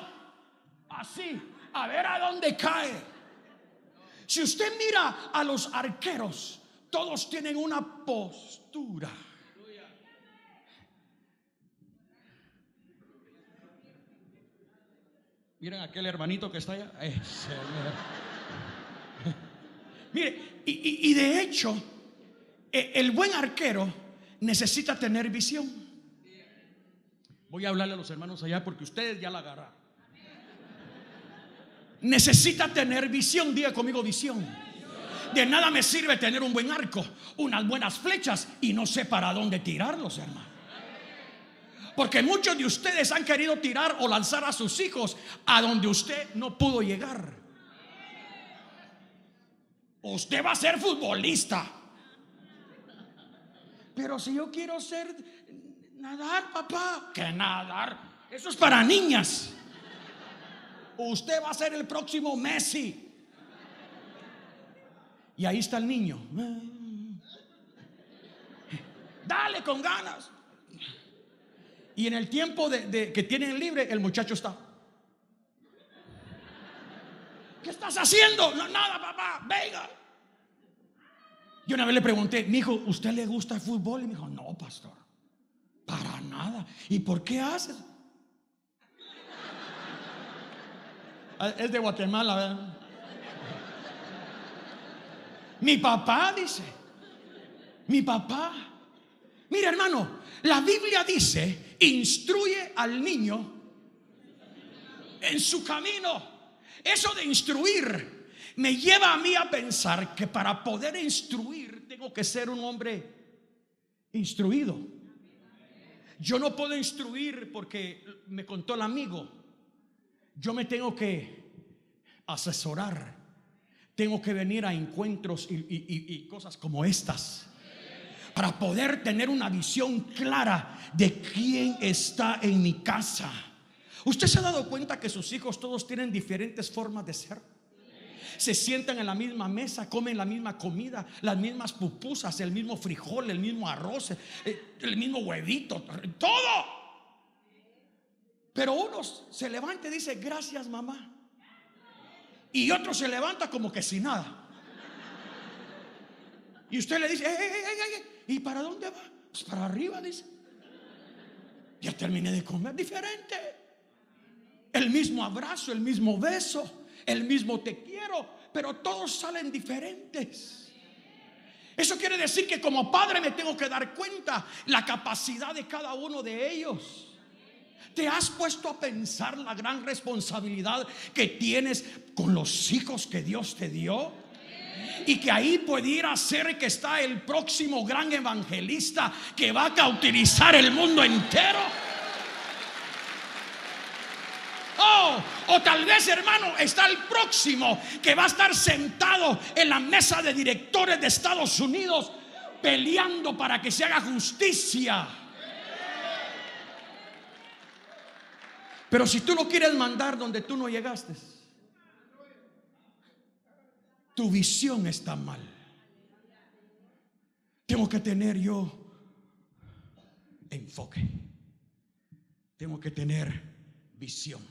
así, a ver a dónde cae. Si usted mira a los arqueros, todos tienen una postura. Miren aquel hermanito que está allá. Mire, y, y de hecho, e, el buen arquero necesita tener visión. Voy a hablarle a los hermanos allá porque ustedes ya la agarraron. Necesita tener visión, diga conmigo visión. De nada me sirve tener un buen arco, unas buenas flechas y no sé para dónde tirarlos, hermano. Porque muchos de ustedes han querido tirar o lanzar a sus hijos a donde usted no pudo llegar. Usted va a ser futbolista. Pero si yo quiero ser nadar, papá, que nadar, eso es para niñas. Usted va a ser el próximo Messi. Y ahí está el niño. Dale con ganas. Y en el tiempo de, que tienen libre, el muchacho está. ¿Qué estás haciendo? No, nada, papá, venga. Yo una vez le pregunté, mi hijo, ¿usted le gusta el fútbol? Y me dijo, no, pastor, para nada. ¿Y por qué haces? Es de Guatemala. Mi papá dice, mi papá. Mira, hermano, la Biblia dice, instruye al niño en su camino. Eso de instruir me lleva a mí a pensar que para poder instruir tengo que ser un hombre instruido. Yo no puedo instruir porque me contó el amigo. Yo me tengo que asesorar. Tengo que venir a encuentros y, cosas como estas para poder tener una visión clara de quién está en mi casa. ¿Usted se ha dado cuenta que sus hijos todos tienen diferentes formas de ser? Se sientan en la misma mesa, comen la misma comida, las mismas pupusas, el mismo frijol, el mismo arroz, eh, el mismo huevito, todo. Pero uno se levanta y dice, gracias mamá. Y otro se levanta como que sin nada. Y usted le dice, ¿y para dónde va? Pues para arriba, dice. Ya terminé de comer diferente. El mismo abrazo, el mismo beso, el mismo te quiero, pero todos salen diferentes. Eso quiere decir que como padre me tengo que dar cuenta la capacidad de cada uno de ellos. ¿Te has puesto a pensar la gran responsabilidad que tienes con los hijos que Dios te dio? Y que ahí pudiera ser que está el próximo gran evangelista que va a cauterizar el mundo entero. Oh, o tal vez, hermano, está el próximo que va a estar sentado en la mesa de directores de Estados Unidos peleando para que se haga justicia. Pero si tú no quieres mandar donde tú no llegaste, tu visión está mal. Tengo que tener yo enfoque. Tengo que tener visión.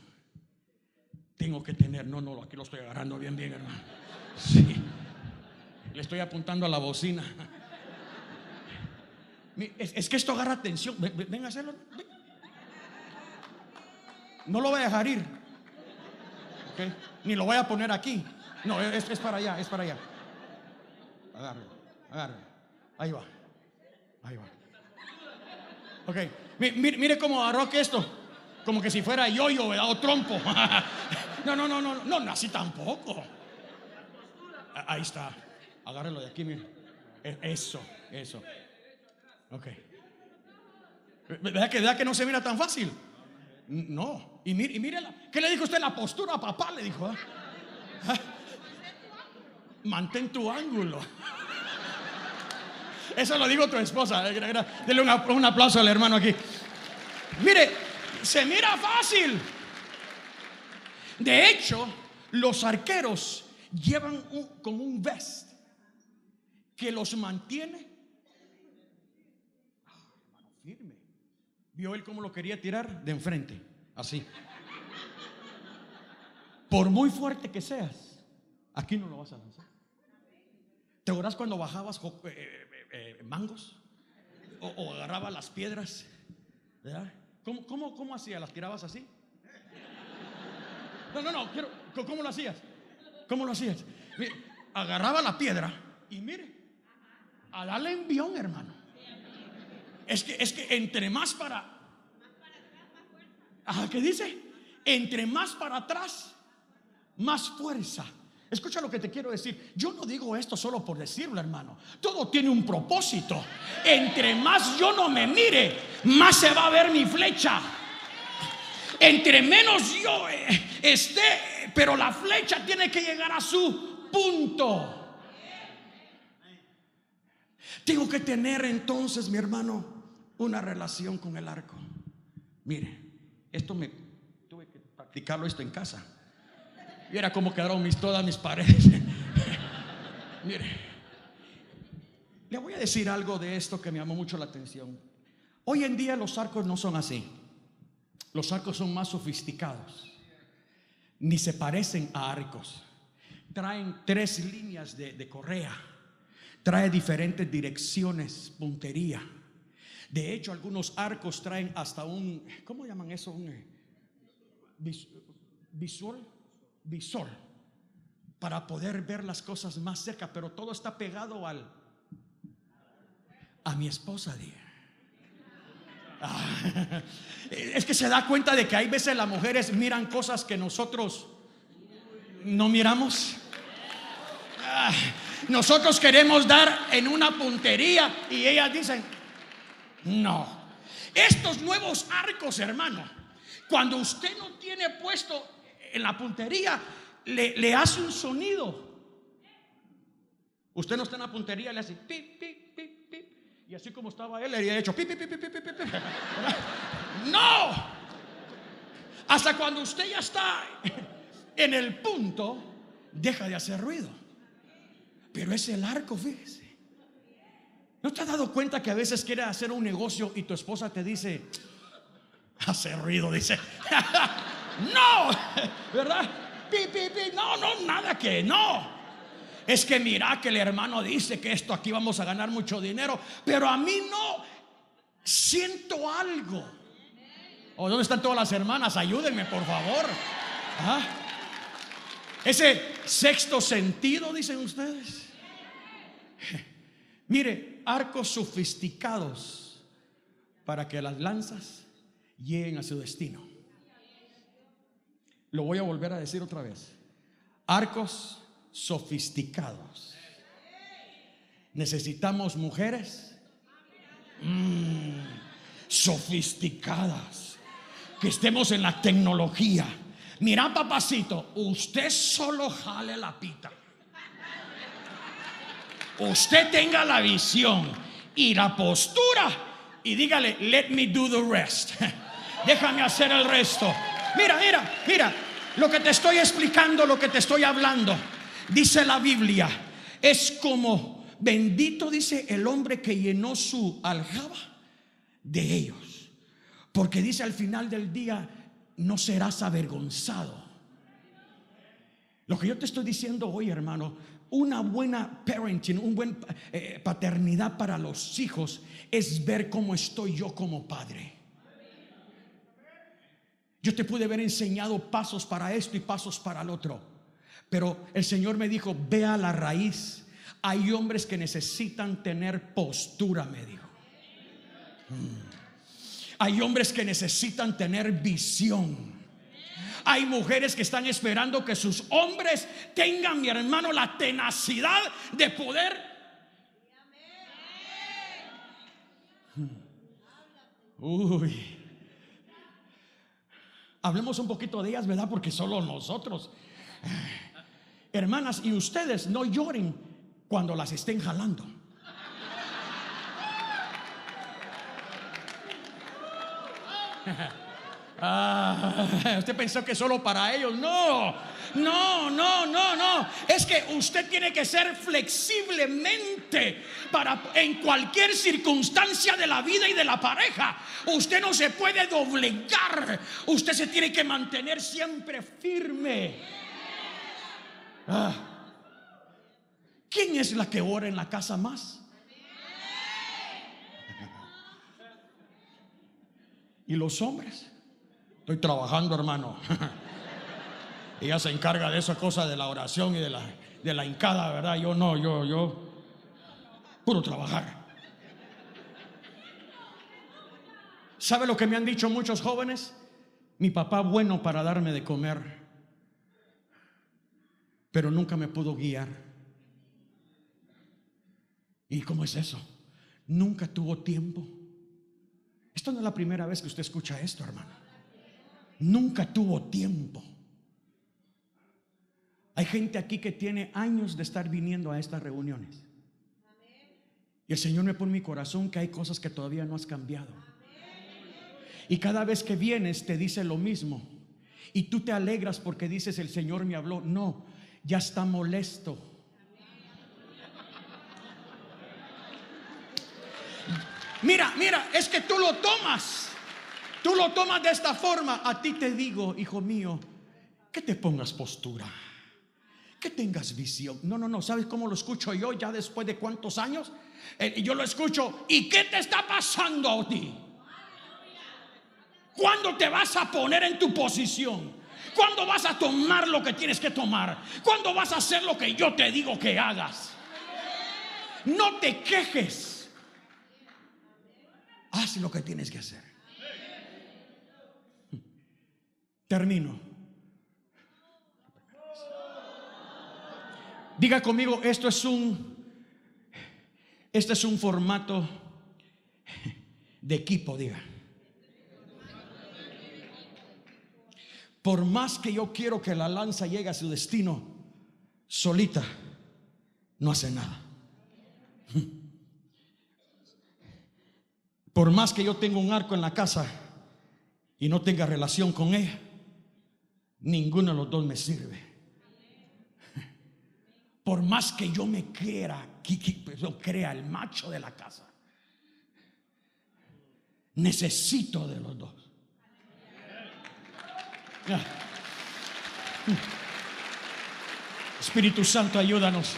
Tengo que tener, no, no, aquí lo estoy agarrando bien, bien, hermano. Sí. Le estoy apuntando a la bocina. Es, que esto agarra atención. Ven, a hacerlo. No lo voy a dejar ir. Ni lo voy a poner aquí. No, es, es para allá, es para allá. Agarre, agarre. Ahí va. Ahí va. Ok. Mire, mire cómo agarró esto. Como que si fuera yo-yo o trompo. No, no, no, no, no, no, así tampoco. Ahí está. Agárrelo de aquí, mire. E, eso, eso. Ok. ¿Verdad que, ¿Verdad que no se mira tan fácil? No. Y mire. ¿Qué le dijo usted? La postura papá le dijo. ¿eh? Mantén tu ángulo. Eso lo digo tu esposa. Eh, Dele un aplauso al hermano aquí. Mire, se mira fácil. De hecho, los arqueros llevan un, como un vest que los mantiene ah, firme. Vio él cómo lo quería tirar de enfrente, así. Por muy fuerte que seas, aquí no lo vas a lanzar. ¿Te acuerdas cuando bajabas eh, eh, eh, mangos? O, agarrabas las piedras. ¿Cómo, cómo, cómo hacía? ¿Las tirabas así? No, no, no, ¿cómo lo hacías? ¿Cómo lo hacías? agarraba la piedra y mire, a darle envión, hermano. Es que, es que entre más para. ¿Qué dice? Entre más para atrás, más fuerza. Escucha lo que te quiero decir. Yo no digo esto solo por decirlo, hermano. Todo tiene un propósito. Entre más yo no me mire, más se va a ver mi flecha. Entre menos yo eh, esté, pero la flecha tiene que llegar a su punto. Tengo que tener entonces, mi hermano, una relación con el arco. Mire, esto me tuve que practicarlo esto en casa. Y era como quedaron mis, todas mis paredes. Mire, le voy a decir algo de esto que me llamó mucho la atención. Hoy en día los arcos no son así. Los arcos son más sofisticados. Ni se parecen a arcos. Traen tres líneas de, correa. Trae diferentes direcciones, puntería. De hecho, algunos arcos traen hasta un, ¿cómo llaman eso? Un eh, visor, visor, para poder ver las cosas más cerca, pero todo está pegado al, a mi esposa. Ah, es que se da cuenta de que hay veces las mujeres miran cosas que nosotros no miramos. Ah, nosotros queremos dar en una puntería y ellas dicen, no. Estos nuevos arcos, hermano, cuando usted no tiene puesto en la puntería, le, hace un sonido. Usted no está en la puntería, le hace pip, pip, pip. Y así como estaba él, le había hecho pi, pi, pi, No. Hasta cuando usted ya está en el punto, deja de hacer ruido. Pero es el arco, fíjese. ¿No te has dado cuenta que a veces quieres hacer un negocio y tu esposa te dice, hace ruido, dice, no, ¿verdad? Pi, pi, pi. No, no, nada que no. Es que mira que el hermano dice que esto aquí vamos a ganar mucho dinero, pero a mí no siento algo. ¿O dónde están todas las hermanas? Ayúdenme, por favor. ¿Ah? Ese sexto sentido, dicen ustedes. Mire, arcos sofisticados para que las lanzas lleguen a su destino. Lo voy a volver a decir otra vez. Arcos sofisticados. Necesitamos mujeres mm, sofisticadas, que estemos en la tecnología. Mira, papacito, usted solo jale la pita. Usted tenga la visión y la postura y dígale, let me do the rest. Déjame hacer el resto. Mira, mira, mira, lo que te estoy explicando, lo que te estoy hablando, dice la Biblia, es como bendito dice el hombre que llenó su aljaba de ellos. Porque dice al final del día, no serás avergonzado. Lo que yo te estoy diciendo hoy, hermano, una buena parenting, una buena eh, paternidad para los hijos es ver cómo estoy yo como padre. Yo te pude haber enseñado pasos para esto y pasos para el otro. Pero el Señor me dijo, ve a la raíz. Hay hombres que necesitan tener postura, me dijo. Mm. Hay hombres que necesitan tener visión. Hay mujeres que están esperando que sus hombres tengan, mi hermano, la tenacidad de poder. Mm. Uy. Hablemos un poquito de ellas, ¿verdad? Porque solo nosotros. Hermanas, y ustedes no lloren cuando las estén jalando. Ah, usted pensó que solo para ellos. No, no, no, no, no. Es que usted tiene que ser flexiblemente para en cualquier circunstancia de la vida y de la pareja. Usted no se puede doblegar. Usted se tiene que mantener siempre firme. Ah. ¿Quién es la que ora en la casa más? ¿Y los hombres? Estoy trabajando, hermano. Ella se encarga de esa cosa de la oración y de la, de la hincada, ¿verdad? Yo no, yo, yo, puro trabajar. ¿Sabe lo que me han dicho muchos jóvenes? Mi papá bueno para darme de comer, pero nunca me pudo guiar. ¿Y cómo es eso? Nunca tuvo tiempo. Esto no es la primera vez que usted escucha esto, hermano nunca tuvo tiempo. Hay gente aquí que tiene años de estar viniendo a estas reuniones. Y el Señor me pone en mi corazón que hay cosas que todavía no has cambiado. Y cada vez que vienes te dice lo mismo. Y tú te alegras porque dices, el Señor me habló. No, ya está molesto. Mira, mira, es que tú lo tomas Tú lo tomas de esta forma. A ti te digo, hijo mío, que te pongas postura. Que tengas visión. No, no, no. ¿Sabes cómo lo escucho yo ya después de cuántos años? Eh, yo lo escucho. ¿Y qué te está pasando a ti? ¿Cuándo te vas a poner en tu posición? ¿Cuándo vas a tomar lo que tienes que tomar? ¿Cuándo vas a hacer lo que yo te digo que hagas? No te quejes. Haz lo que tienes que hacer. Termino. Diga conmigo, esto es un este es un formato de equipo, diga. Por más que yo quiero que la lanza llegue a su destino solita, no hace nada. Por más que yo tenga un arco en la casa y no tenga relación con ella, ninguno de los dos me sirve. por más que yo me que- yo crea el macho de la casa, necesito de los dos. Espíritu Santo, ayúdanos.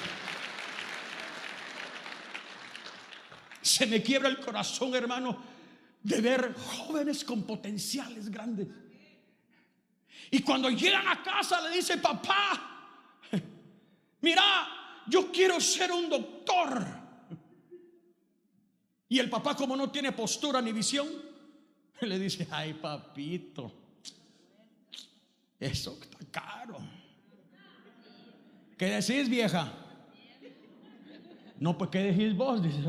Se me quiebra el corazón, hermano, de ver jóvenes con potenciales grandes. Y cuando llegan a casa le dice, papá, mira, yo quiero ser un doctor. Y el papá, como no tiene postura ni visión, le dice, ay papito, eso está caro. ¿Qué decís, vieja? No, pues ¿qué decís vos? Dice.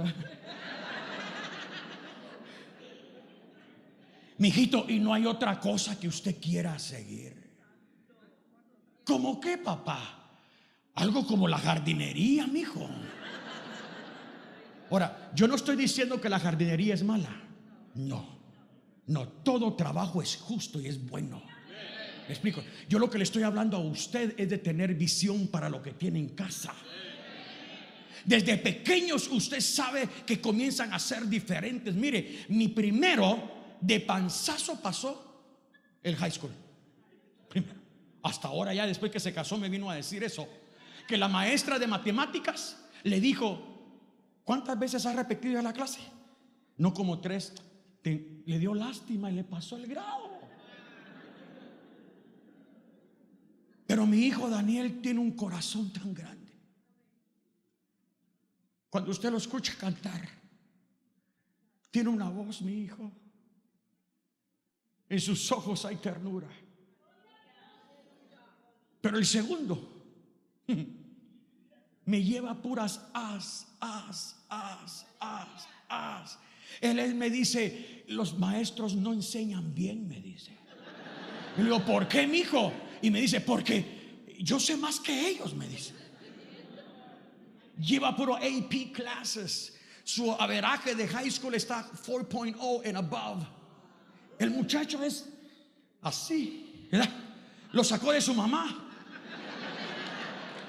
Mijito, y no hay otra cosa que usted quiera seguir. ¿Cómo qué, papá? Algo como la jardinería, mijo. Ahora, yo no estoy diciendo que la jardinería es mala. No. No, todo trabajo es justo y es bueno. Me explico. Yo lo que le estoy hablando a usted es de tener visión para lo que tiene en casa. Desde pequeños usted sabe que comienzan a ser diferentes. Mire, mi primero de panzazo pasó el high school. Primero. Hasta ahora ya después que se casó me vino a decir eso. Que la maestra de matemáticas le dijo, ¿cuántas veces has repetido la clase? No como tres. Le dio lástima y le pasó el grado. Pero mi hijo Daniel tiene un corazón tan grande. Cuando usted lo escucha cantar, tiene una voz, mi hijo. En sus ojos hay ternura. Pero el segundo me lleva puras as, as, as, as, as. Él, él me dice, los maestros no enseñan bien, me dice. Y le digo, ¿por qué, mi hijo? Y me dice, porque yo sé más que ellos, me dice. Lleva puro AP classes. Su averaje de high school está 4.0 and above. El muchacho es así, ¿verdad? Lo sacó de su mamá.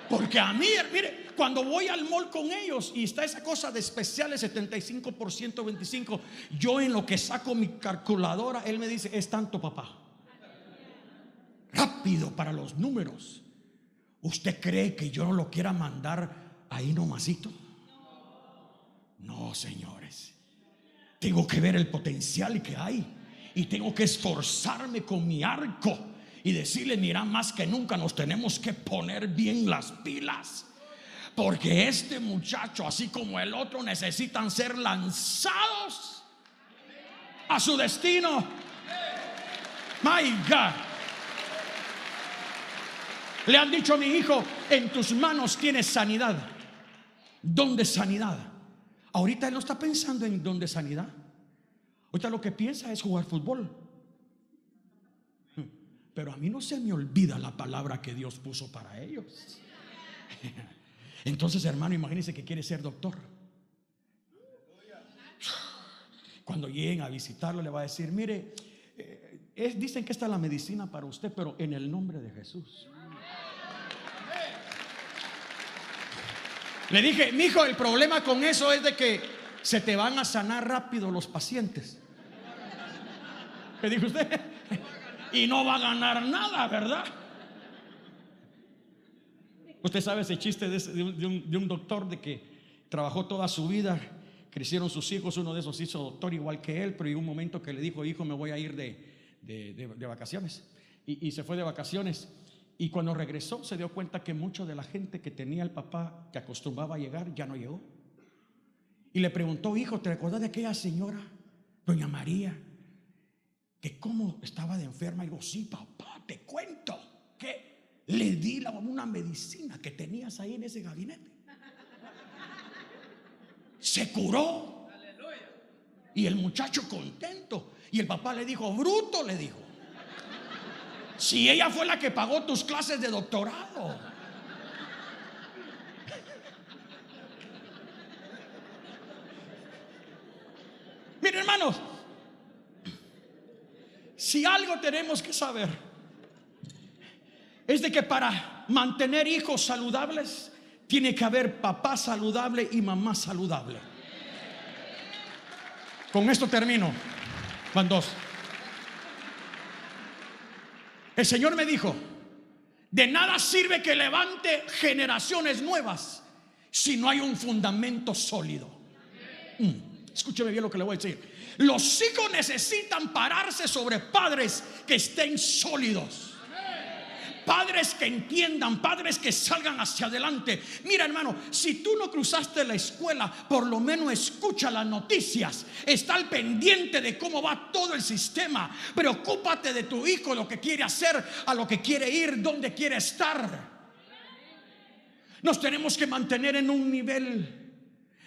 Porque a mí, mire, cuando voy al mall con ellos y está esa cosa de especiales 75%, 25, yo en lo que saco mi calculadora, él me dice, es tanto papá. Rápido para los números. ¿Usted cree que yo no lo quiera mandar ahí nomasito? No, señores. Tengo que ver el potencial que hay y tengo que esforzarme con mi arco y decirle, mira, más que nunca nos tenemos que poner bien las pilas. Porque este muchacho, así como el otro, necesitan ser lanzados a su destino. My God. Le han dicho a mi hijo, en tus manos tienes sanidad. ¿Dónde sanidad? Ahorita él no está pensando en dónde sanidad. Ahorita lo que piensa es jugar fútbol. Pero a mí no se me olvida la palabra que Dios puso para ellos. Entonces, hermano, imagínense que quiere ser doctor. Cuando lleguen a visitarlo, le va a decir: Mire, eh, dicen que esta es la medicina para usted, pero en el nombre de Jesús. Le dije, mi hijo, el problema con eso es de que se te van a sanar rápido los pacientes. ¿Qué dijo usted? Y no va a ganar nada, ¿verdad? Usted sabe ese chiste de, un, doctor de que trabajó toda su vida, crecieron sus hijos, uno de esos hizo doctor igual que él, pero llegó un momento que le dijo, hijo, me voy a ir de, vacaciones. Y, y se fue de vacaciones. Y cuando regresó se dio cuenta que mucho de la gente que tenía el papá, que acostumbraba a llegar, ya no llegó. Y le preguntó, hijo, ¿te recuerdas de aquella señora, doña María, que cómo estaba de enferma? Y digo, sí, papá, te cuento que le di la- una medicina que tenías ahí en ese gabinete. Se curó. Y el muchacho contento. Y el papá le dijo, bruto, le dijo. Si ella fue la que pagó tus clases de doctorado. Miren, hermanos, si algo tenemos que saber es de que para mantener hijos saludables tiene que haber papá saludable y mamá saludable. Con esto termino. Van dos. El Señor me dijo, de nada sirve que levante generaciones nuevas si no hay un fundamento sólido. Mm, escúcheme bien lo que le voy a decir. Los hijos necesitan pararse sobre padres que estén sólidos. Padres que entiendan, padres que salgan hacia adelante. Mira hermano, si tú no cruzaste la escuela, por lo menos escucha las noticias. Está al pendiente de cómo va todo el sistema. Preocúpate de tu hijo, lo que quiere hacer, a lo que quiere ir, dónde quiere estar. Nos tenemos que mantener en un nivel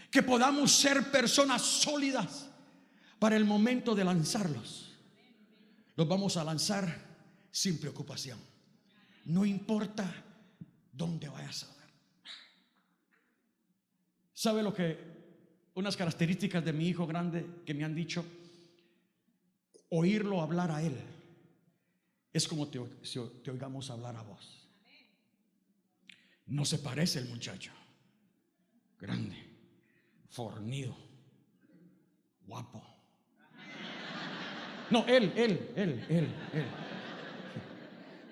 que podamos ser personas sólidas para el momento de lanzarlos. Los vamos a lanzar sin preocupación. No importa dónde vayas a dar. ¿Sabe lo que? Unas características de mi hijo grande que me han dicho, oírlo hablar a él es como te, te oigamos hablar a vos. No se parece el muchacho. Grande, fornido, guapo. No, él, él, él, él, él.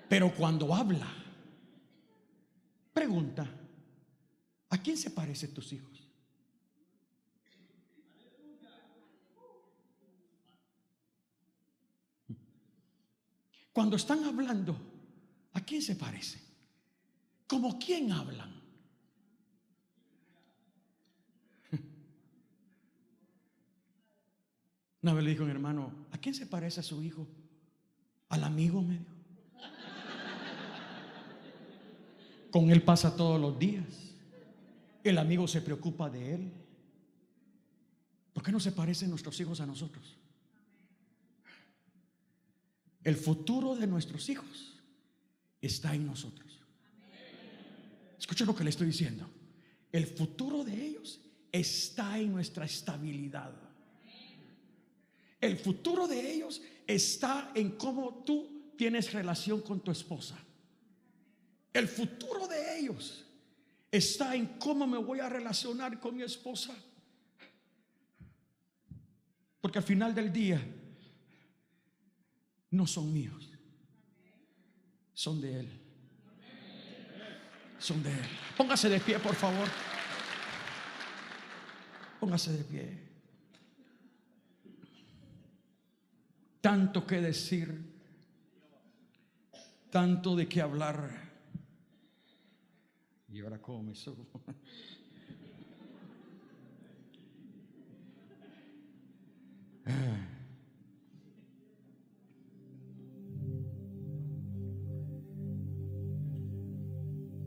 Pero cuando habla, pregunta, ¿a quién se parecen tus hijos? Cuando están hablando, ¿a quién se parecen? ¿Como quién hablan? Una vez le dijo a mi hermano, ¿a quién se parece a su hijo? Al amigo medio. Con él pasa todos los días. El amigo se preocupa de él. ¿Por qué no se parecen nuestros hijos a nosotros? El futuro de nuestros hijos está en nosotros. Escucha lo que le estoy diciendo. El futuro de ellos está en nuestra estabilidad. El futuro de ellos está en cómo tú tienes relación con tu esposa. El futuro de ellos está en cómo me voy a relacionar con mi esposa. Porque al final del día no son míos, son de Él. Son de Él. Póngase de pie, por favor. Póngase de pie. Tanto que decir, tanto de qué hablar. Y ahora cómo me subo.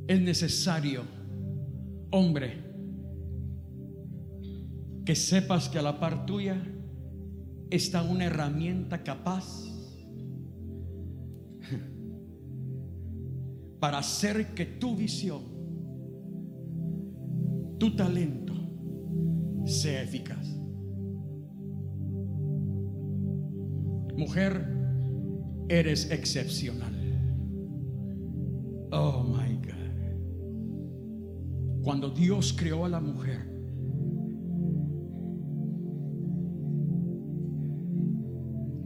Es necesario, hombre, que sepas que a la par tuya está una herramienta capaz para hacer que tu visión tu talento sea eficaz. Mujer, eres excepcional. Oh my God. Cuando Dios creó a la mujer,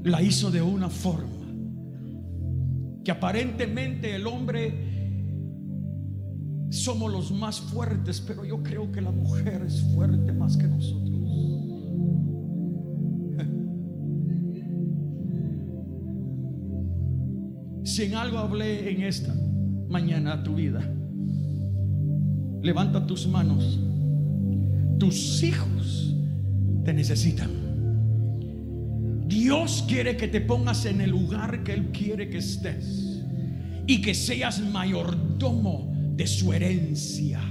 la hizo de una forma que aparentemente el hombre somos los más fuertes, pero yo creo que la mujer es fuerte más que nosotros. Si en algo hablé en esta mañana a tu vida, levanta tus manos. Tus hijos te necesitan. Dios quiere que te pongas en el lugar que Él quiere que estés y que seas mayordomo de su herencia.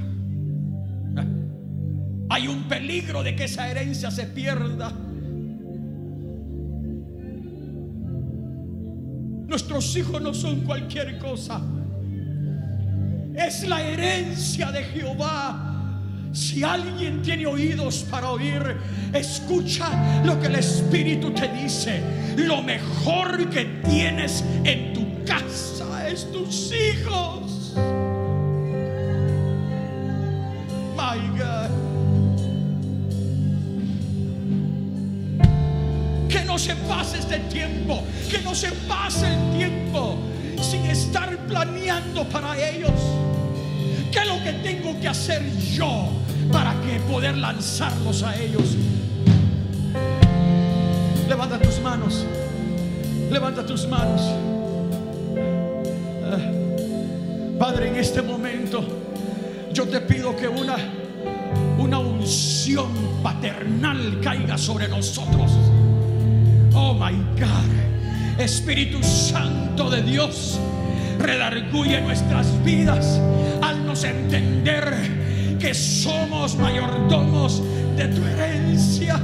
Hay un peligro de que esa herencia se pierda. Nuestros hijos no son cualquier cosa. Es la herencia de Jehová. Si alguien tiene oídos para oír, escucha lo que el Espíritu te dice. Lo mejor que tienes en tu casa es tus hijos. My God. Que no se pase este tiempo, que no se pase el tiempo sin estar planeando para ellos. ¿Qué es lo que tengo que hacer yo para que poder lanzarlos a ellos? Levanta tus manos. Levanta tus manos. Ah. Padre, en este momento yo te pido que una una unción paternal caiga sobre nosotros. Oh my God. Espíritu Santo de Dios, redarguye nuestras vidas al nos entender que somos mayordomos de tu herencia